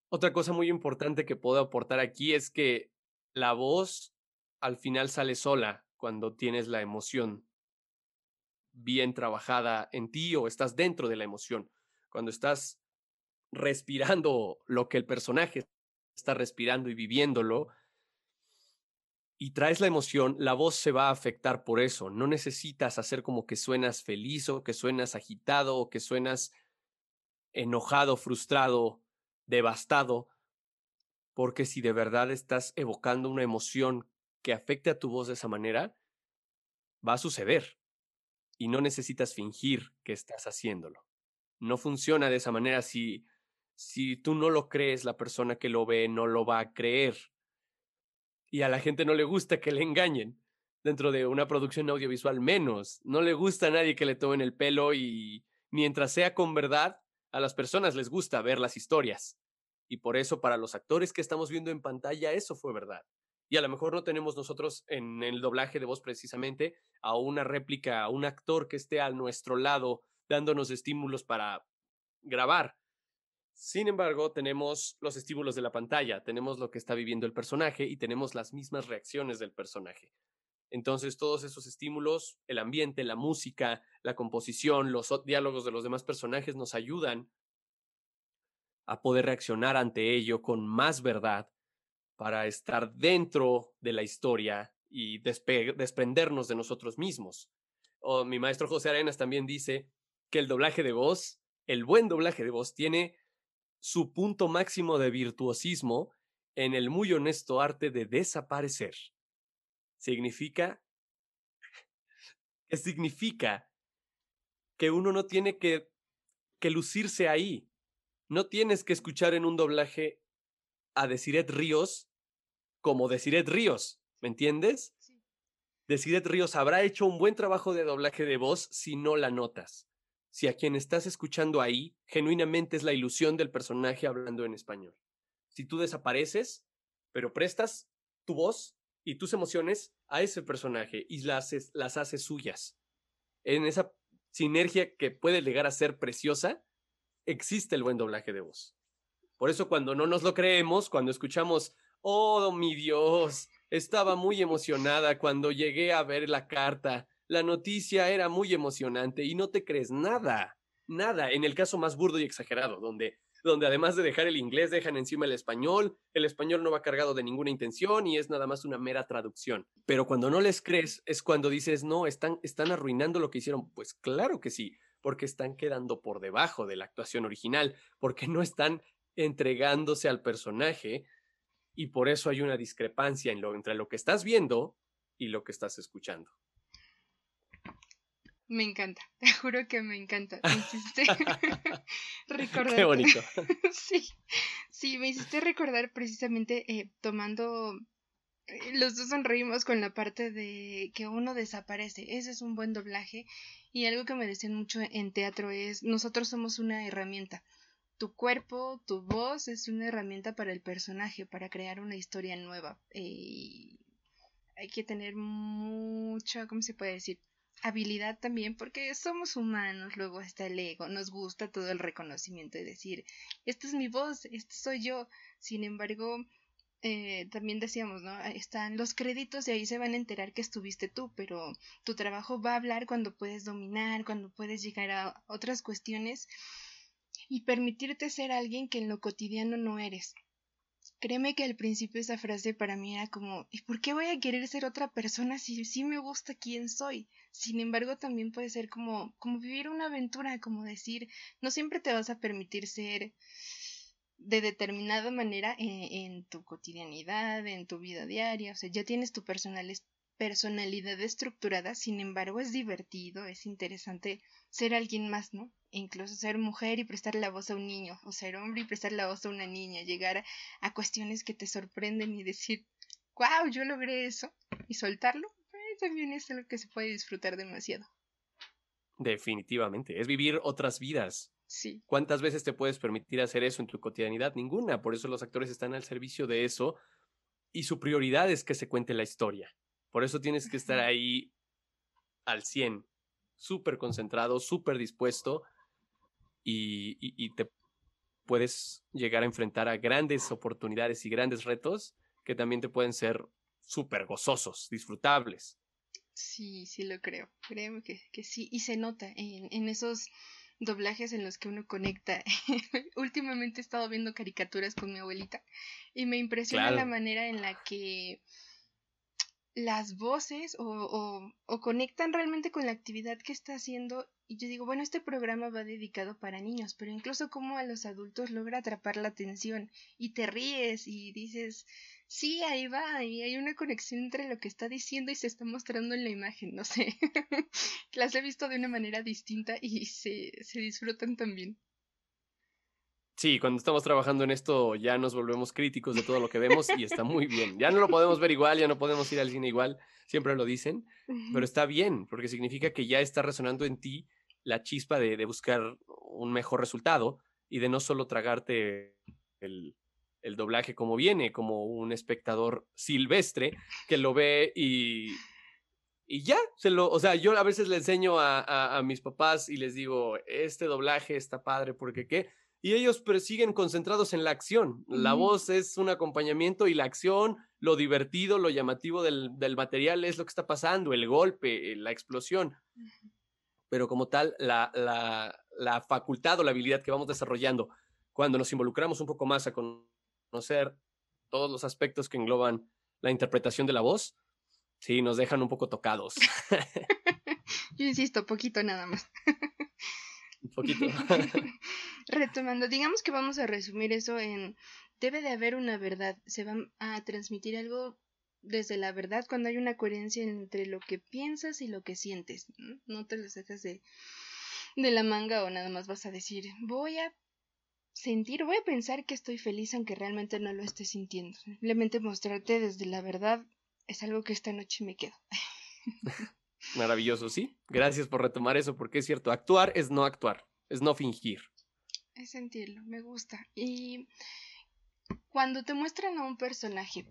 Otra cosa muy importante que puedo aportar aquí es que la voz al final sale sola cuando tienes la emoción bien trabajada en ti o estás dentro de la emoción. Cuando estás respirando lo que el personaje está respirando y viviéndolo, y traes la emoción, la voz se va a afectar por eso. No necesitas hacer como que suenas feliz o que suenas agitado o que suenas enojado, frustrado, devastado, porque si de verdad estás evocando una emoción que afecte a tu voz de esa manera, va a suceder. Y no necesitas fingir que estás haciéndolo. No funciona de esa manera si si tú no lo crees, la persona que lo ve no lo va a creer. Y a la gente no le gusta que le engañen. Dentro de una producción audiovisual menos. No le gusta a nadie que le tomen el pelo y mientras sea con verdad, a las personas les gusta ver las historias. Y por eso para los actores que estamos viendo en pantalla, eso fue verdad. Y a lo mejor no tenemos nosotros en el doblaje de voz precisamente a una réplica, a un actor que esté a nuestro lado dándonos estímulos para grabar sin embargo, tenemos los estímulos de la pantalla, tenemos lo que está viviendo el personaje y tenemos las mismas reacciones del personaje. Entonces, todos esos estímulos, el ambiente, la música, la composición, los diálogos de los demás personajes nos ayudan a poder reaccionar ante ello con más verdad para estar dentro de la historia y desprendernos de nosotros mismos. Mi maestro José Arenas también dice que el doblaje de voz, el buen doblaje de voz, tiene su punto máximo de virtuosismo en el muy honesto arte de desaparecer. Significa que significa que uno no tiene que, que lucirse ahí. No tienes que escuchar en un doblaje a Desiret Ríos como Desiret Ríos, ¿me entiendes? Sí. Ríos habrá hecho un buen trabajo de doblaje de voz si no la notas si a quien estás escuchando ahí genuinamente es la ilusión del personaje hablando en español. Si tú desapareces, pero prestas tu voz y tus emociones a ese personaje y las, las haces suyas. En esa sinergia que puede llegar a ser preciosa, existe el buen doblaje de voz. Por eso cuando no nos lo creemos, cuando escuchamos, oh mi Dios, estaba muy emocionada cuando llegué a ver la carta la noticia era muy emocionante y no te crees nada, nada, en el caso más burdo y exagerado, donde, donde además de dejar el inglés dejan encima el español, el español no va cargado de ninguna intención y es nada más una mera traducción. Pero cuando no les crees es cuando dices, no, están, están arruinando lo que hicieron. Pues claro que sí, porque están quedando por debajo de la actuación original, porque no están entregándose al personaje y por eso hay una discrepancia en lo, entre lo que estás viendo y lo que estás escuchando. Me encanta, te juro que me encanta. Me hiciste recordar. Qué bonito. sí, sí, me hiciste recordar precisamente eh, tomando. Eh, los dos sonreímos con la parte de que uno desaparece. Ese es un buen doblaje. Y algo que me decían mucho en teatro es: nosotros somos una herramienta. Tu cuerpo, tu voz es una herramienta para el personaje, para crear una historia nueva. Eh, hay que tener mucha, ¿cómo se puede decir? Habilidad también porque somos humanos, luego está el ego, nos gusta todo el reconocimiento y decir, esta es mi voz, este soy yo. Sin embargo, eh, también decíamos, ¿no? Están los créditos y ahí se van a enterar que estuviste tú, pero tu trabajo va a hablar cuando puedes dominar, cuando puedes llegar a otras cuestiones y permitirte ser alguien que en lo cotidiano no eres. Créeme que al principio esa frase para mí era como, ¿y por qué voy a querer ser otra persona si sí me gusta quién soy? Sin embargo, también puede ser como, como vivir una aventura, como decir, no siempre te vas a permitir ser de determinada manera en, tu cotidianidad, en tu vida diaria, o sea, ya tienes tu personalidad estructurada, sin embargo es divertido, es interesante ser alguien más, ¿no? incluso ser mujer y prestar la voz a un niño, o ser hombre y prestar la voz a una niña, llegar a, cuestiones que te sorprenden y decir, wow, yo logré eso, y soltarlo, eh, también es algo que se puede disfrutar demasiado. Definitivamente, es vivir otras vidas. Sí. ¿Cuántas veces te puedes permitir hacer eso en tu cotidianidad? Ninguna, por eso los actores están al servicio de eso y su prioridad es que se cuente la historia. Por eso tienes que estar ahí al 100, súper concentrado, súper dispuesto y, te puedes llegar a enfrentar a grandes oportunidades y grandes retos que también te pueden ser súper gozosos, disfrutables. Sí, sí lo creo. Créeme que, que sí. Y se nota en, en esos doblajes en los que uno conecta. Últimamente he estado viendo caricaturas con mi abuelita y me impresiona la manera en la que las voces o, o, conectan realmente con la actividad que está haciendo y yo digo, bueno, este programa va dedicado para niños, pero incluso como a los adultos logra atrapar la atención y te ríes y dices, sí, ahí va, y hay una conexión entre lo que está diciendo y se está mostrando en la imagen, no sé, las he visto de una manera distinta y se, se disfrutan también. Sí, cuando estamos trabajando en esto ya nos volvemos críticos de todo lo que vemos y está muy bien. Ya no lo podemos ver igual, ya no podemos ir al cine igual, siempre lo dicen, pero está bien, porque significa que ya está resonando en ti la chispa de, buscar un mejor resultado y de no solo tragarte el, doblaje como viene, como un espectador silvestre que lo ve y, y ya, se lo, o sea, yo a veces le enseño a, a mis papás y les digo, este doblaje está padre porque qué y ellos persiguen concentrados en la acción. La voz es un acompañamiento y la acción, lo divertido, lo llamativo del, material es lo que está pasando, el golpe, eh, la explosión. Pero como tal, la, la, facultad o la habilidad que vamos desarrollando cuando nos involucramos un poco más a conocer todos los aspectos que engloban la interpretación de la voz, sí, nos dejan un poco tocados. Yo insisto, poquito nada más. un poquito. Retomando, digamos que vamos a resumir eso en debe de haber una verdad, se va a transmitir algo desde la verdad cuando hay una coherencia entre lo que piensas y lo que sientes, no, te lo sacas de, de la manga o nada más vas a decir voy a sentir, voy a pensar que estoy feliz aunque realmente no lo esté sintiendo. Simplemente mostrarte desde la verdad es algo que esta noche me quedo. Maravilloso, sí. Gracias por retomar eso, porque es cierto, actuar es no actuar, es no fingir. Es sentirlo, me gusta. Y cuando te muestran a un personaje,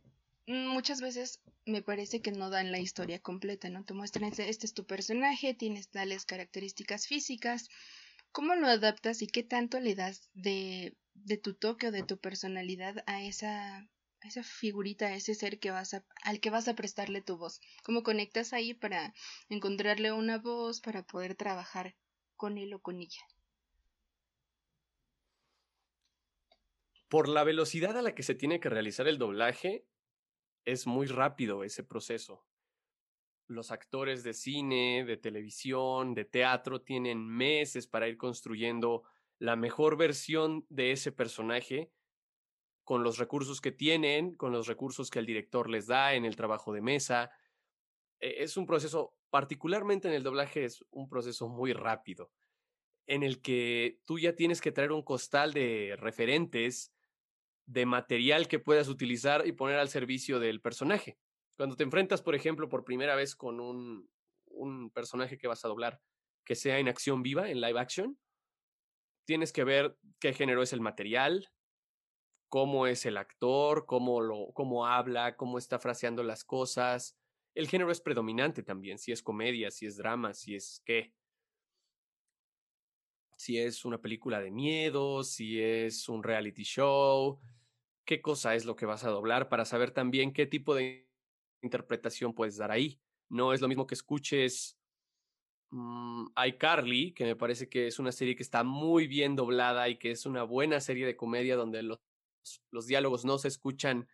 muchas veces me parece que no dan la historia completa, ¿no? Te muestran, este, este es tu personaje, tienes tales características físicas, ¿cómo lo adaptas y qué tanto le das de, de tu toque o de tu personalidad a esa esa figurita, ese ser que vas al que vas a prestarle tu voz. ¿Cómo conectas ahí para encontrarle una voz, para poder trabajar con él o con ella? Por la velocidad a la que se tiene que realizar el doblaje, es muy rápido ese proceso. Los actores de cine, de televisión, de teatro tienen meses para ir construyendo la mejor versión de ese personaje con los recursos que tienen, con los recursos que el director les da en el trabajo de mesa. E, es un proceso, particularmente en el doblaje, es un proceso muy rápido, en el que tú ya tienes que traer un costal de referentes, de material que puedas utilizar y poner al servicio del personaje. Cuando te enfrentas, por ejemplo, por primera vez con un, un personaje que vas a doblar que sea en acción viva, en live action, tienes que ver qué género es el material, cómo es el actor, cómo, lo, cómo habla, cómo está fraseando las cosas. El género es predominante también, si es comedia, si es drama, si es qué. Si es una película de miedo, si es un reality show, qué cosa es lo que vas a doblar para saber también qué tipo de interpretación puedes dar ahí. No es lo mismo que escuches mmm, iCarly, que me parece que es una serie que está muy bien doblada y que es una buena serie de comedia donde los los diálogos no se escuchan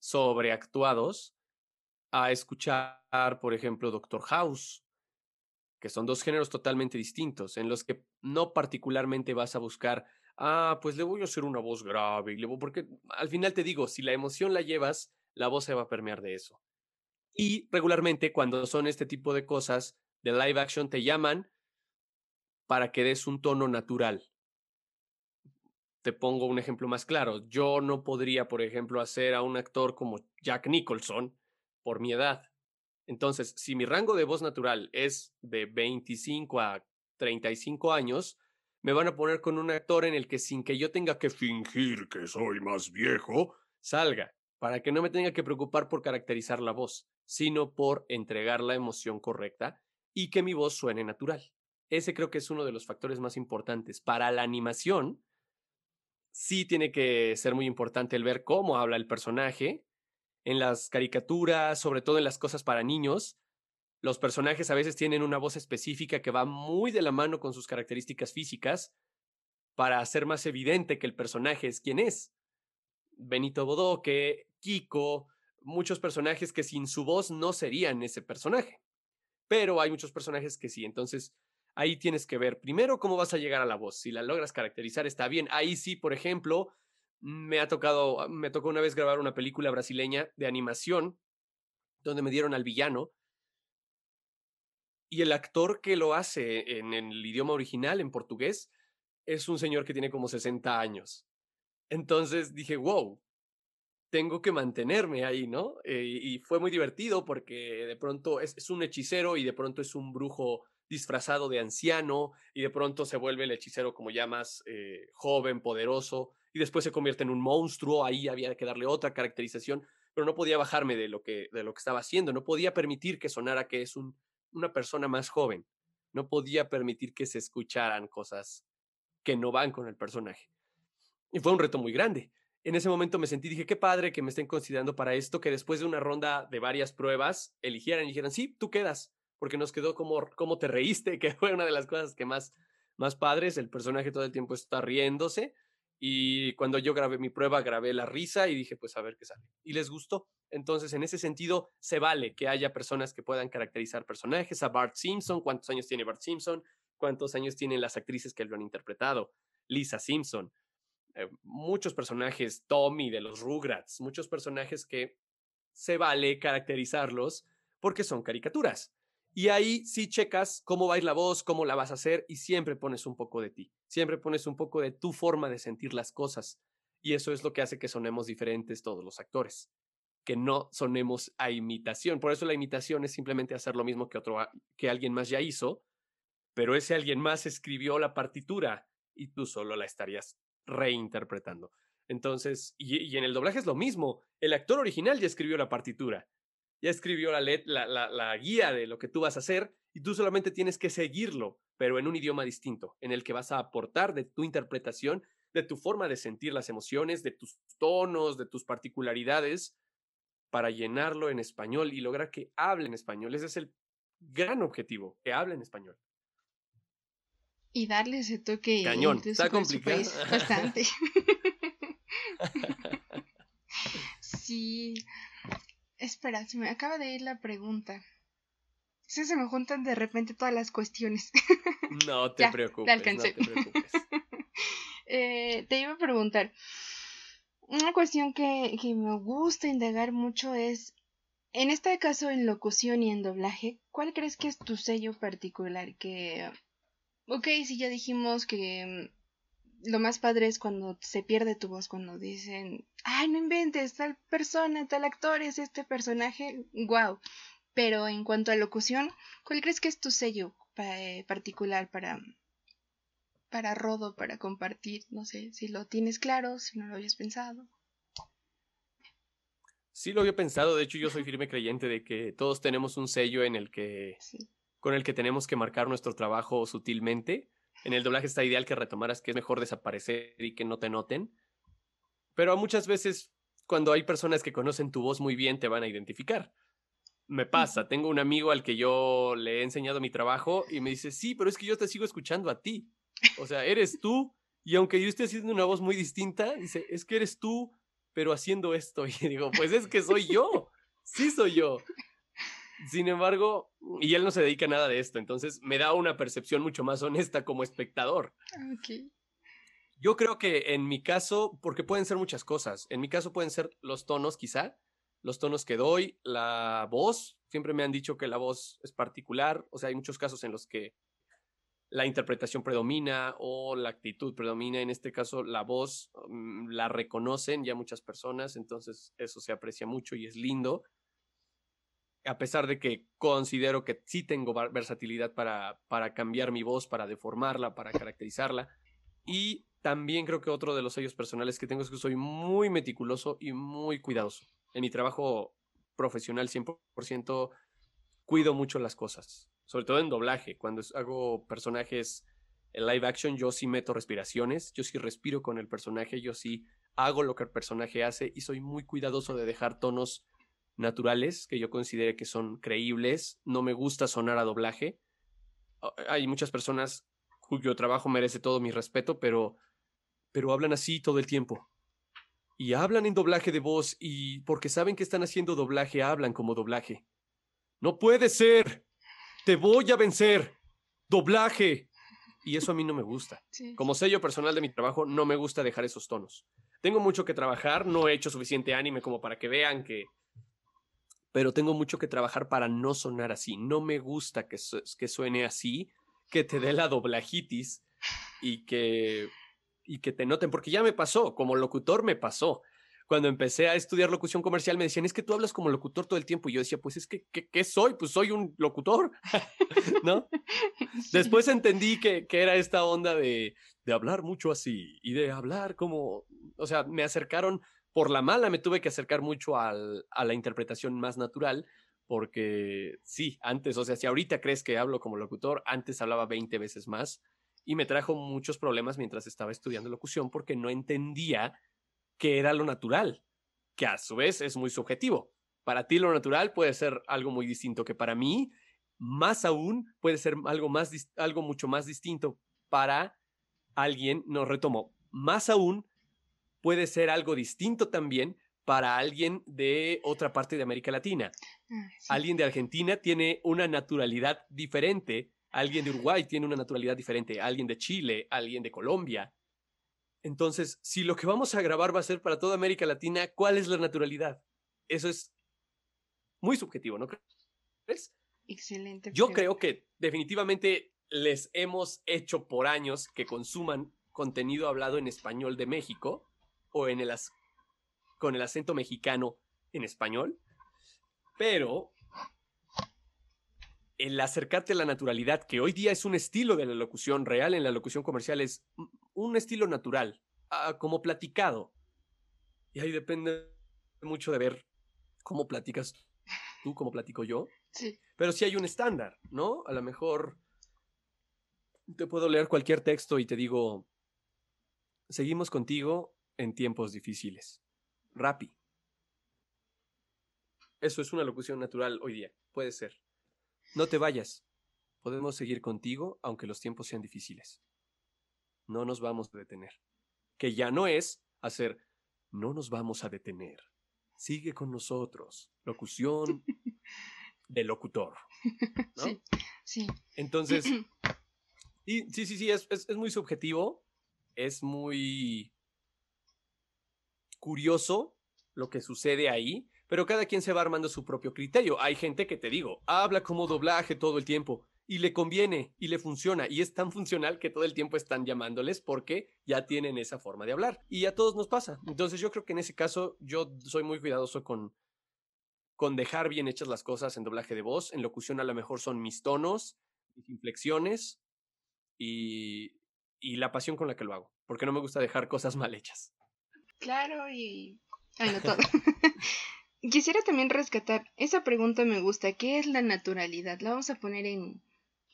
sobreactuados, a escuchar, por ejemplo, Doctor House, que son dos géneros totalmente distintos, en los que no particularmente vas a buscar ah, pues le voy a hacer una voz grave, porque al final te digo, si la emoción la llevas, la voz se va a permear de eso. Y regularmente cuando son este tipo de cosas de live action te llaman para que des un tono natural. Te pongo un ejemplo más claro. Yo no podría, por ejemplo, hacer a un actor como Jack Nicholson por mi edad. Entonces, si mi rango de voz natural es de 25 a 35 años, me van a poner con un actor en el que sin que yo tenga que fingir que soy más viejo, salga, para que no me tenga que preocupar por caracterizar la voz, sino por entregar la emoción correcta y que mi voz suene natural. Ese creo que es uno de los factores más importantes. Para la animación, sí tiene que ser muy importante el ver cómo habla el personaje. En las caricaturas, sobre todo en las cosas para niños, los personajes a veces tienen una voz específica que va muy de la mano con sus características físicas para hacer más evidente que el personaje es quien es. Benito Bodoque, Kiko, muchos personajes que sin su voz no serían ese personaje. Pero hay muchos personajes que sí. Entonces, ahí tienes que ver primero cómo vas a llegar a la voz. Si la logras caracterizar, está bien. Ahí sí, por ejemplo, me ha tocado, me tocó una vez grabar una película brasileña de animación donde me dieron al villano. Y el actor que lo hace en el idioma original, en portugués, es un señor que tiene como 60 años. Entonces dije, wow, tengo que mantenerme ahí, ¿no? Eh, y fue muy divertido porque de pronto es, un hechicero y de pronto es un brujo disfrazado de anciano y de pronto se vuelve el hechicero como ya más eh, joven, poderoso y después se convierte en un monstruo, ahí había que darle otra caracterización, pero no podía bajarme de lo que, de lo que estaba haciendo, no podía permitir que sonara que es un, una persona más joven, no podía permitir que se escucharan cosas que no van con el personaje. Y fue un reto muy grande en ese momento me sentí, dije, qué padre que me estén considerando para esto, que después de una ronda de varias pruebas eligieran y dijeran, sí, tú quedas, porque nos quedó como, como te reíste, que fue una de las cosas que más, más padres, el personaje todo el tiempo está riéndose y cuando yo grabé mi prueba grabé la risa y dije, pues a ver qué sale. Y les gustó. Entonces, en ese sentido, se vale que haya personas que puedan caracterizar personajes. A Bart Simpson, ¿cuántos años tiene Bart Simpson? ¿Cuántos años tienen las actrices que lo han interpretado? Lisa Simpson. Eh, muchos personajes, Tommy de los Rugrats, muchos personajes que se vale caracterizarlos porque son caricaturas. Y ahí sí checas cómo va a ir la voz, cómo la vas a hacer y siempre pones un poco de ti, siempre pones un poco de tu forma de sentir las cosas. Y eso es lo que hace que sonemos diferentes todos los actores, que no sonemos a imitación. Por eso la imitación es simplemente hacer lo mismo que otro que alguien más ya hizo, pero ese alguien más escribió la partitura y tú solo la estarías reinterpretando. Entonces, y, en el doblaje es lo mismo. El actor original ya escribió la partitura, ya escribió la, la, la, guía de lo que tú vas a hacer y tú solamente tienes que seguirlo, pero en un idioma distinto, en el que vas a aportar de tu interpretación, de tu forma de sentir las emociones, de tus tonos, de tus particularidades, para llenarlo en español y lograr que hable en español. Ese es el gran objetivo, que hable en español. Y darle ese toque. Cañón, está complicado. Bastante. sí. Espera, se me acaba de ir la pregunta. Sí, se me juntan de repente todas las cuestiones. No te preocupes. No te, preocupes. eh, te iba a preguntar. Una cuestión que, que me gusta indagar mucho es, en este caso en locución y en doblaje, ¿cuál crees que es tu sello particular que Ok, si ya dijimos que lo más padre es cuando se pierde tu voz, cuando dicen, ay, no inventes, tal persona, tal actor es este personaje, wow. Pero en cuanto a locución, ¿cuál crees que es tu sello eh, particular para, para Rodo, para compartir? No sé, si lo tienes claro, si no lo habías pensado. Sí lo había pensado, de hecho yo soy firme creyente de que todos tenemos un sello en el que con el que tenemos que marcar nuestro trabajo sutilmente. En el doblaje está ideal que retomaras que es mejor desaparecer y que no te noten. Pero muchas veces cuando hay personas que conocen tu voz muy bien te van a identificar. Me pasa, tengo un amigo al que yo le he enseñado mi trabajo y me dice, sí, pero es que yo te sigo escuchando a ti. O sea, eres tú y aunque yo esté haciendo una voz muy distinta, dice, es que eres tú, pero haciendo esto. Y digo, pues es que soy yo. Sí soy yo. Sin embargo, y él no se dedica a nada de esto, entonces me da una percepción mucho más honesta como espectador. Yo creo que en mi caso, porque pueden ser muchas cosas. En mi caso pueden ser los tonos, quizá, los tonos que doy, la voz. Siempre me han dicho que la voz es particular. O sea, hay muchos casos en los que la interpretación predomina o la actitud predomina. En este caso, la voz mm, la reconocen ya muchas personas, entonces eso se aprecia mucho y es lindo. A pesar de que considero que sí tengo versatilidad para, para cambiar mi voz, para deformarla, para caracterizarla. Y también creo que otro de los sellos personales que tengo es que soy muy meticuloso y muy cuidadoso. En mi trabajo profesional 100% cuido mucho las cosas sobre todo en doblaje, cuando hago personajes en live action, yo sí meto respiraciones, yo sí respiro con el personaje, yo sí hago lo que el personaje hace y soy muy cuidadoso de dejar tonos naturales que yo considere que son creíbles. No me gusta sonar a doblaje. Hay muchas personas cuyo trabajo merece todo mi respeto, pero, pero hablan así todo el tiempo. Y hablan en doblaje de voz y porque saben que están haciendo doblaje, hablan como doblaje. No puede ser. Te voy a vencer. Doblaje. Y eso a mí no me gusta. Como sello personal de mi trabajo, no me gusta dejar esos tonos. Tengo mucho que trabajar, no he hecho suficiente anime como para que vean que... Pero tengo mucho que trabajar para no sonar así. No me gusta que, que suene así, que te dé la doblajitis y que, y que te noten, porque ya me pasó, como locutor me pasó cuando empecé a estudiar locución comercial me decían, es que tú hablas como locutor todo el tiempo. Y yo decía, pues es que, ¿qué, soy? Pues soy un locutor, ¿no? Después entendí que, que, era esta onda de, de hablar mucho así y de hablar como, o sea, me acercaron por la mala, me tuve que acercar mucho al, a la interpretación más natural, porque sí, antes, o sea, si ahorita crees que hablo como locutor, antes hablaba 20 veces más y me trajo muchos problemas mientras estaba estudiando locución porque no entendía que era lo natural, que a su vez es muy subjetivo. Para ti lo natural puede ser algo muy distinto que para mí, más aún puede ser algo, más, algo mucho más distinto para alguien, no retomo, más aún puede ser algo distinto también para alguien de otra parte de América Latina. Ah, alguien de Argentina tiene una naturalidad diferente, alguien de Uruguay tiene una naturalidad diferente, alguien de Chile, alguien de Colombia, entonces, si lo que vamos a grabar va a ser para toda América Latina, ¿cuál es la naturalidad? Eso es muy subjetivo, ¿no crees? Excelente. Yo creo que definitivamente les hemos hecho por años que consuman contenido hablado en español de México o en el con el acento mexicano en español, pero el acercarte a la naturalidad, que hoy día es un estilo de la locución real, en la locución comercial es un estilo natural, ah, como platicado. Y ahí depende mucho de ver cómo platicas tú, cómo platico yo. Sí. Pero sí hay un estándar, ¿no? A lo mejor te puedo leer cualquier texto y te digo, seguimos contigo en tiempos difíciles. Rapi. Eso es una locución natural hoy día, puede ser. No te vayas. Podemos seguir contigo aunque los tiempos sean difíciles. No nos vamos a detener. Que ya no es hacer, no nos vamos a detener. Sigue con nosotros. Locución de locutor. Sí, sí. Entonces, sí, sí, sí, sí es, es muy subjetivo. Es muy curioso lo que sucede ahí pero cada quien se va armando su propio criterio. Hay gente que te digo, habla como doblaje todo el tiempo y le conviene y le funciona y es tan funcional que todo el tiempo están llamándoles porque ya tienen esa forma de hablar y a todos nos pasa. Entonces yo creo que en ese caso yo soy muy cuidadoso con con dejar bien hechas las cosas en doblaje de voz, en locución a lo mejor son mis tonos, mis inflexiones y, y la pasión con la que lo hago, porque no me gusta dejar cosas mal hechas. Claro, y... Ay, no todo. Quisiera también rescatar, esa pregunta me gusta, ¿qué es la naturalidad? La vamos a poner en,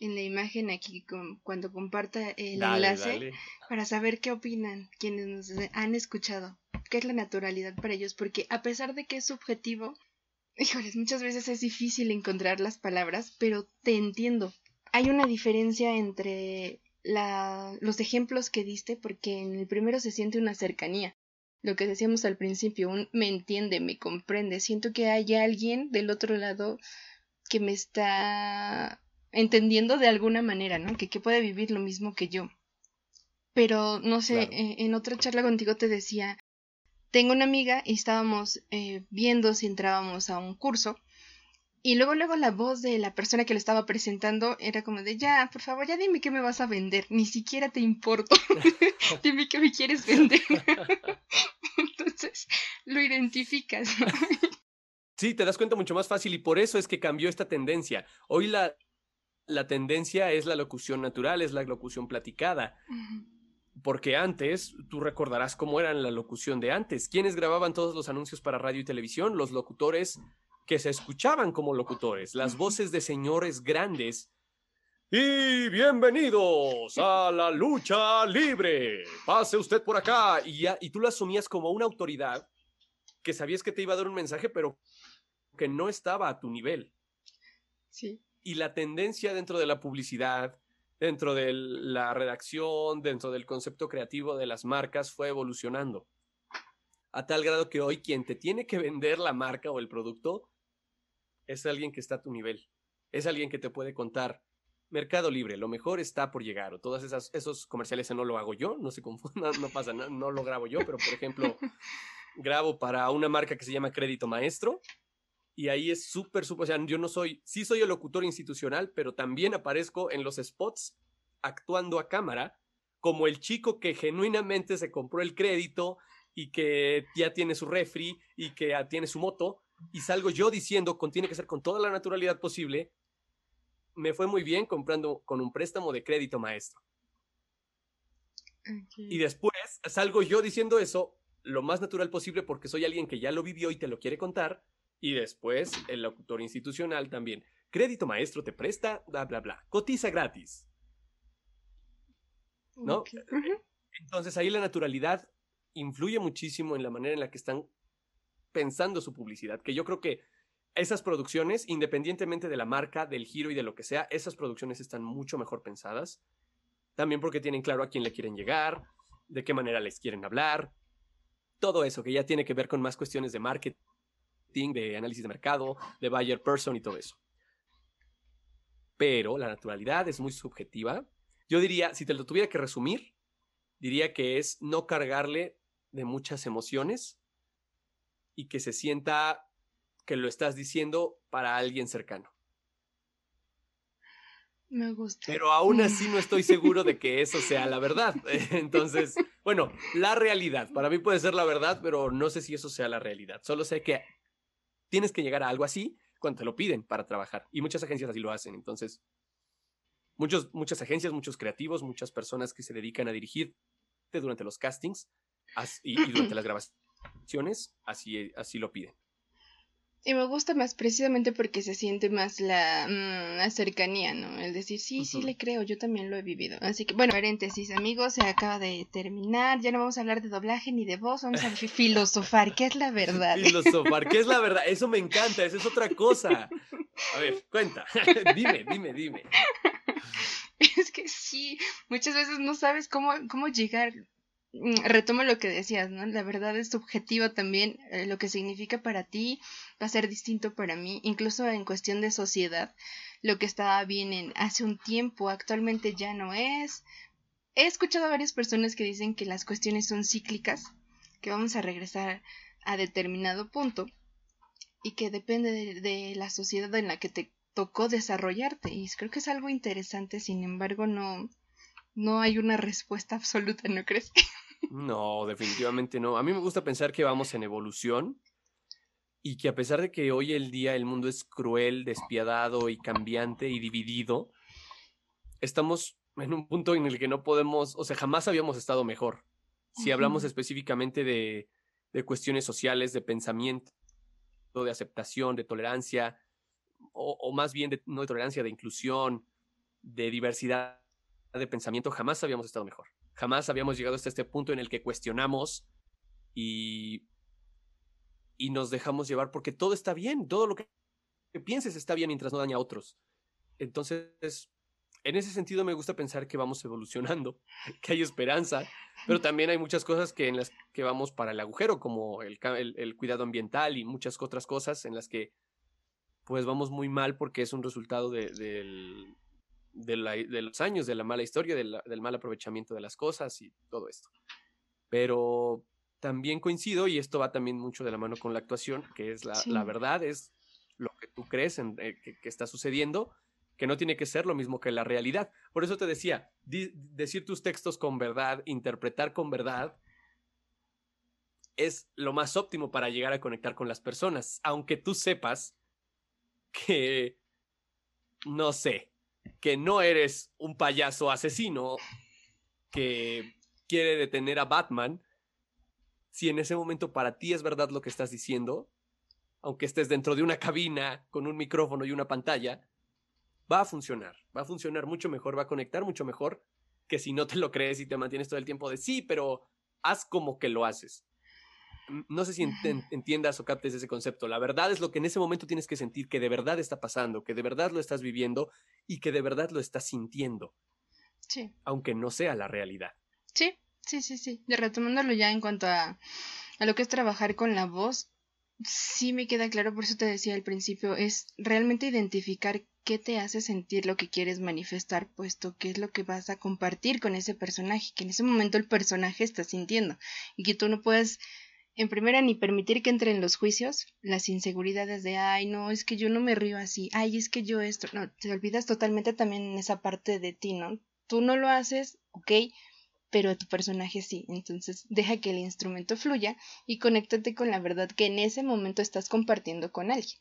en la imagen aquí con, cuando comparta el enlace para saber qué opinan quienes nos han escuchado. ¿Qué es la naturalidad para ellos? Porque a pesar de que es subjetivo, híjoles, muchas veces es difícil encontrar las palabras, pero te entiendo. Hay una diferencia entre la, los ejemplos que diste porque en el primero se siente una cercanía lo que decíamos al principio, un me entiende, me comprende. Siento que hay alguien del otro lado que me está entendiendo de alguna manera, ¿no? Que, que puede vivir lo mismo que yo. pero no sé, eh, en otra charla contigo te decía, tengo una amiga y estábamos eh, viendo si entrábamos a un curso y luego, luego la voz de la persona que lo estaba presentando era como de, ya, por favor, ya dime qué me vas a vender, ni siquiera te importo, dime qué me quieres vender. Entonces, lo identificas. sí, te das cuenta mucho más fácil y por eso es que cambió esta tendencia. Hoy la, la tendencia es la locución natural, es la locución platicada. Porque antes, tú recordarás cómo era la locución de antes. ¿Quiénes grababan todos los anuncios para radio y televisión? Los locutores que se escuchaban como locutores, las voces de señores grandes. Y bienvenidos a la lucha libre. Pase usted por acá. Y, ya, y tú lo asumías como una autoridad que sabías que te iba a dar un mensaje, pero que no estaba a tu nivel. Sí. Y la tendencia dentro de la publicidad, dentro de la redacción, dentro del concepto creativo de las marcas fue evolucionando. A tal grado que hoy quien te tiene que vender la marca o el producto es alguien que está a tu nivel. Es alguien que te puede contar. Mercado Libre, lo mejor está por llegar. O todos esos comerciales no lo hago yo, no se confundan, no pasa nada, no lo grabo yo, pero por ejemplo, grabo para una marca que se llama Crédito Maestro. Y ahí es súper, súper, o sea, yo no soy, sí soy el locutor institucional, pero también aparezco en los spots actuando a cámara como el chico que genuinamente se compró el crédito y que ya tiene su refri y que ya tiene su moto y salgo yo diciendo, con, tiene que ser con toda la naturalidad posible, me fue muy bien comprando con un préstamo de crédito maestro. Y después salgo yo diciendo eso lo más natural posible porque soy alguien que ya lo vivió y te lo quiere contar. Y después el locutor institucional también. Crédito maestro te presta, bla, bla, bla. Cotiza gratis. ¿No? Entonces ahí la naturalidad influye muchísimo en la manera en la que están pensando su publicidad, que yo creo que esas producciones, independientemente de la marca, del giro y de lo que sea, esas producciones están mucho mejor pensadas. También porque tienen claro a quién le quieren llegar, de qué manera les quieren hablar, todo eso que ya tiene que ver con más cuestiones de marketing, de análisis de mercado, de buyer person y todo eso. Pero la naturalidad es muy subjetiva. Yo diría, si te lo tuviera que resumir, diría que es no cargarle de muchas emociones y que se sienta que lo estás diciendo para alguien cercano. Me gusta. Pero aún así no estoy seguro de que eso sea la verdad. Entonces, bueno, la realidad. Para mí puede ser la verdad, pero no sé si eso sea la realidad. Solo sé que tienes que llegar a algo así cuando te lo piden para trabajar. Y muchas agencias así lo hacen. Entonces, muchos, muchas agencias, muchos creativos, muchas personas que se dedican a dirigir durante los castings y durante las grabaciones así, así lo piden. Y me gusta más precisamente porque se siente más la, mm, cercanía, ¿no? El decir, sí, sí le creo, yo también lo he vivido. Así que, bueno, paréntesis, amigos, se acaba de terminar. Ya no vamos a hablar de doblaje ni de voz, vamos a filosofar, ¿qué es la verdad? Filosofar, ¿qué es la verdad? Eso me encanta, eso es otra cosa. A ver, cuenta, dime, dime, dime. Es que sí, muchas veces no sabes cómo, cómo llegar retomo lo que decías, ¿no? La verdad es subjetiva también, eh, lo que significa para ti va a ser distinto para mí, incluso en cuestión de sociedad, lo que estaba bien en hace un tiempo, actualmente ya no es. He escuchado a varias personas que dicen que las cuestiones son cíclicas, que vamos a regresar a determinado punto y que depende de, de la sociedad en la que te tocó desarrollarte y creo que es algo interesante, sin embargo no no hay una respuesta absoluta, ¿no crees? No, definitivamente no. A mí me gusta pensar que vamos en evolución y que a pesar de que hoy el día el mundo es cruel, despiadado y cambiante y dividido, estamos en un punto en el que no podemos, o sea, jamás habíamos estado mejor. Si hablamos específicamente de, de cuestiones sociales, de pensamiento, de aceptación, de tolerancia, o, o más bien de, no de tolerancia, de inclusión, de diversidad de pensamiento, jamás habíamos estado mejor. Jamás habíamos llegado hasta este punto en el que cuestionamos y, y nos dejamos llevar porque todo está bien, todo lo que pienses está bien mientras no daña a otros. Entonces, en ese sentido me gusta pensar que vamos evolucionando, que hay esperanza, pero también hay muchas cosas que en las que vamos para el agujero, como el, el, cuidado ambiental y muchas otras cosas en las que pues vamos muy mal porque es un resultado del, de, los años, de la mala historia, del mal aprovechamiento de las cosas y todo esto. Pero también coincido, y esto va también mucho de la mano con la actuación, que es la, verdad, es lo que tú crees en, eh, que, está sucediendo, que no tiene que ser lo mismo que la realidad. Por eso te decía, decir tus textos con verdad, interpretar con verdad, es lo más óptimo para llegar a conectar con las personas, aunque tú sepas que, no sé, que no eres un payaso asesino que quiere detener a Batman, si en ese momento para ti es verdad lo que estás diciendo, aunque estés dentro de una cabina con un micrófono y una pantalla, va a funcionar, va a funcionar mucho mejor, va a conectar mucho mejor que si no te lo crees y te mantienes todo el tiempo de sí, pero haz como que lo haces. No sé si entiendas o captes ese concepto. La verdad es lo que en ese momento tienes que sentir, que de verdad está pasando, que de verdad lo estás viviendo y que de verdad lo estás sintiendo. Sí. Aunque no sea la realidad. Sí, sí, sí, sí. De retomándolo ya en cuanto a, a lo que es trabajar con la voz, sí me queda claro, por eso te decía al principio, es realmente identificar qué te hace sentir lo que quieres manifestar, puesto que es lo que vas a compartir con ese personaje, que en ese momento el personaje está sintiendo y que tú no puedes en primera ni permitir que entren los juicios, las inseguridades de, ay, no, es que yo no me río así, ay, es que yo esto, no, te olvidas totalmente también en esa parte de ti, ¿no? Tú no lo haces, ok, pero tu personaje sí, entonces deja que el instrumento fluya y conéctate con la verdad que en ese momento estás compartiendo con alguien.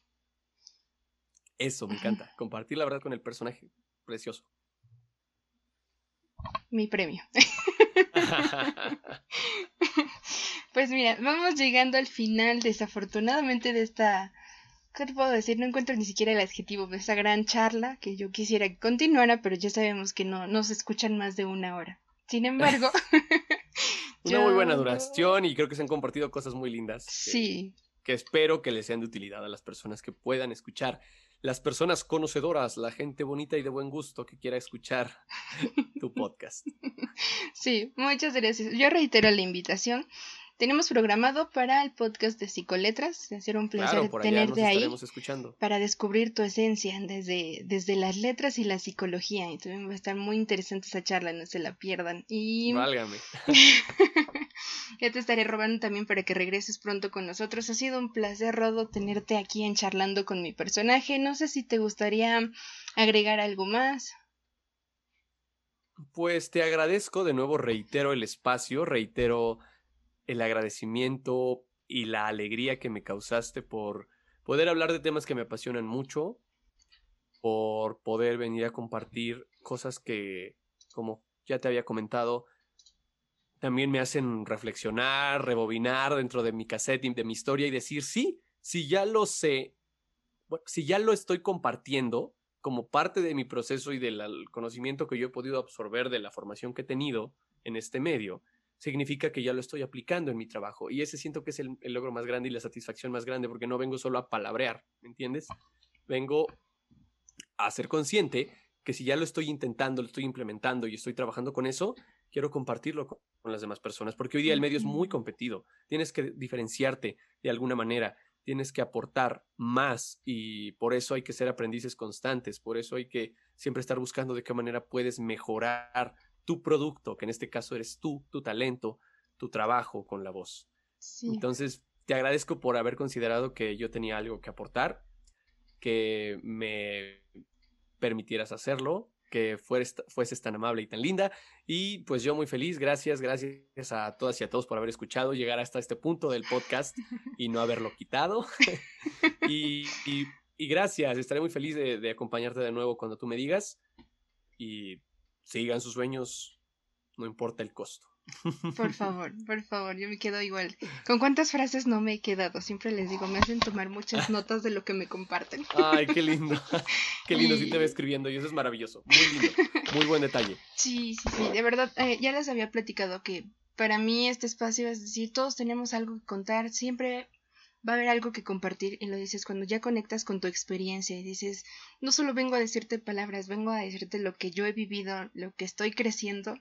Eso, me encanta, compartir la verdad con el personaje, precioso. Mi premio. Pues mira, vamos llegando al final, desafortunadamente, de esta. ¿Qué te puedo decir? No encuentro ni siquiera el adjetivo de esta gran charla que yo quisiera que continuara, pero ya sabemos que no, nos se escuchan más de una hora. Sin embargo. una muy buena duración y creo que se han compartido cosas muy lindas. Sí. que espero que les sean de utilidad a las personas que puedan escuchar las personas conocedoras, la gente bonita y de buen gusto que quiera escuchar tu podcast. Sí, muchas gracias. Yo reitero la invitación. Tenemos programado para el podcast de Psicoletras. Será un placer tenerte ahí para descubrir tu esencia desde, desde las letras y la psicología. Y también va a estar muy interesante esa charla, no se la pierdan. Y... Válgame. ya te estaré robando también para que regreses pronto con nosotros. Ha sido un placer, Rodo, tenerte aquí en charlando con mi personaje. No sé si te gustaría agregar algo más. Pues te agradezco, de nuevo reitero el espacio, reitero el agradecimiento y la alegría que me causaste por poder hablar de temas que me apasionan mucho, por poder venir a compartir cosas que, como ya te había comentado, también me hacen reflexionar, rebobinar dentro de mi cassette, de mi historia y decir, sí, si ya lo sé, si ya lo estoy compartiendo como parte de mi proceso y del conocimiento que yo he podido absorber de la formación que he tenido en este medio, significa que ya lo estoy aplicando en mi trabajo. Y ese siento que es el, logro más grande y la satisfacción más grande, porque no vengo solo a palabrear, ¿me entiendes? Vengo a ser consciente que si ya lo estoy intentando, lo estoy implementando y estoy trabajando con eso, quiero compartirlo con, las demás personas, porque hoy día el medio es muy competido, tienes que diferenciarte de alguna manera, tienes que aportar más y por eso hay que ser aprendices constantes, por eso hay que siempre estar buscando de qué manera puedes mejorar tu producto, que en este caso eres tú, tu talento, tu trabajo con la voz. Entonces, te agradezco por haber considerado que yo tenía algo que aportar, que me permitieras hacerlo, que fueses tan amable y tan linda. Y pues yo muy feliz, gracias, gracias a todas y a todos por haber escuchado, llegar hasta este punto del podcast y no haberlo quitado. y, gracias, estaré muy feliz de, de acompañarte de nuevo cuando tú me digas. Y sigan sus sueños, no importa el costo. Por favor, por favor, yo me quedo igual. ¿Con cuántas frases no me he quedado? Siempre les digo, me hacen tomar muchas notas de lo que me comparten. Ay, qué lindo. Qué lindo, sí te ve escribiendo y eso es maravilloso. Muy lindo, muy buen detalle. Sí, sí, sí, de verdad, eh, ya les había platicado que para mí este espacio es decir, todos tenemos algo que contar, siempre va a haber algo que compartir y lo dices cuando ya conectas con tu experiencia y dices, no solo vengo a decirte palabras, vengo a decirte lo que yo he vivido, lo que estoy creciendo.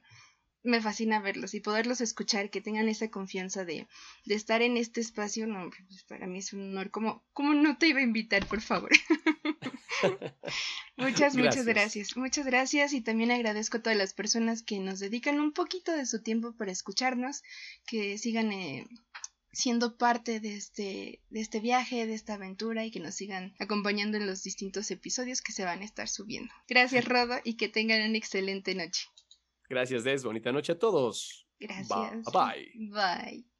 Me fascina verlos y poderlos escuchar, que tengan esa confianza de, de estar en este espacio. No, pues para mí es un honor. como ¿Cómo no te iba a invitar, por favor? Muchas, muchas gracias. Muchas gracias y también agradezco a todas las personas que nos dedican un poquito de su tiempo para escucharnos, que sigan eh, siendo parte de este, de este viaje, de esta aventura y que nos sigan acompañando en los distintos episodios que se van a estar subiendo. Gracias, Rodo, y que tengan una excelente noche. Gracias, Des. Bonita noche a todos. Gracias. Bye. Bye.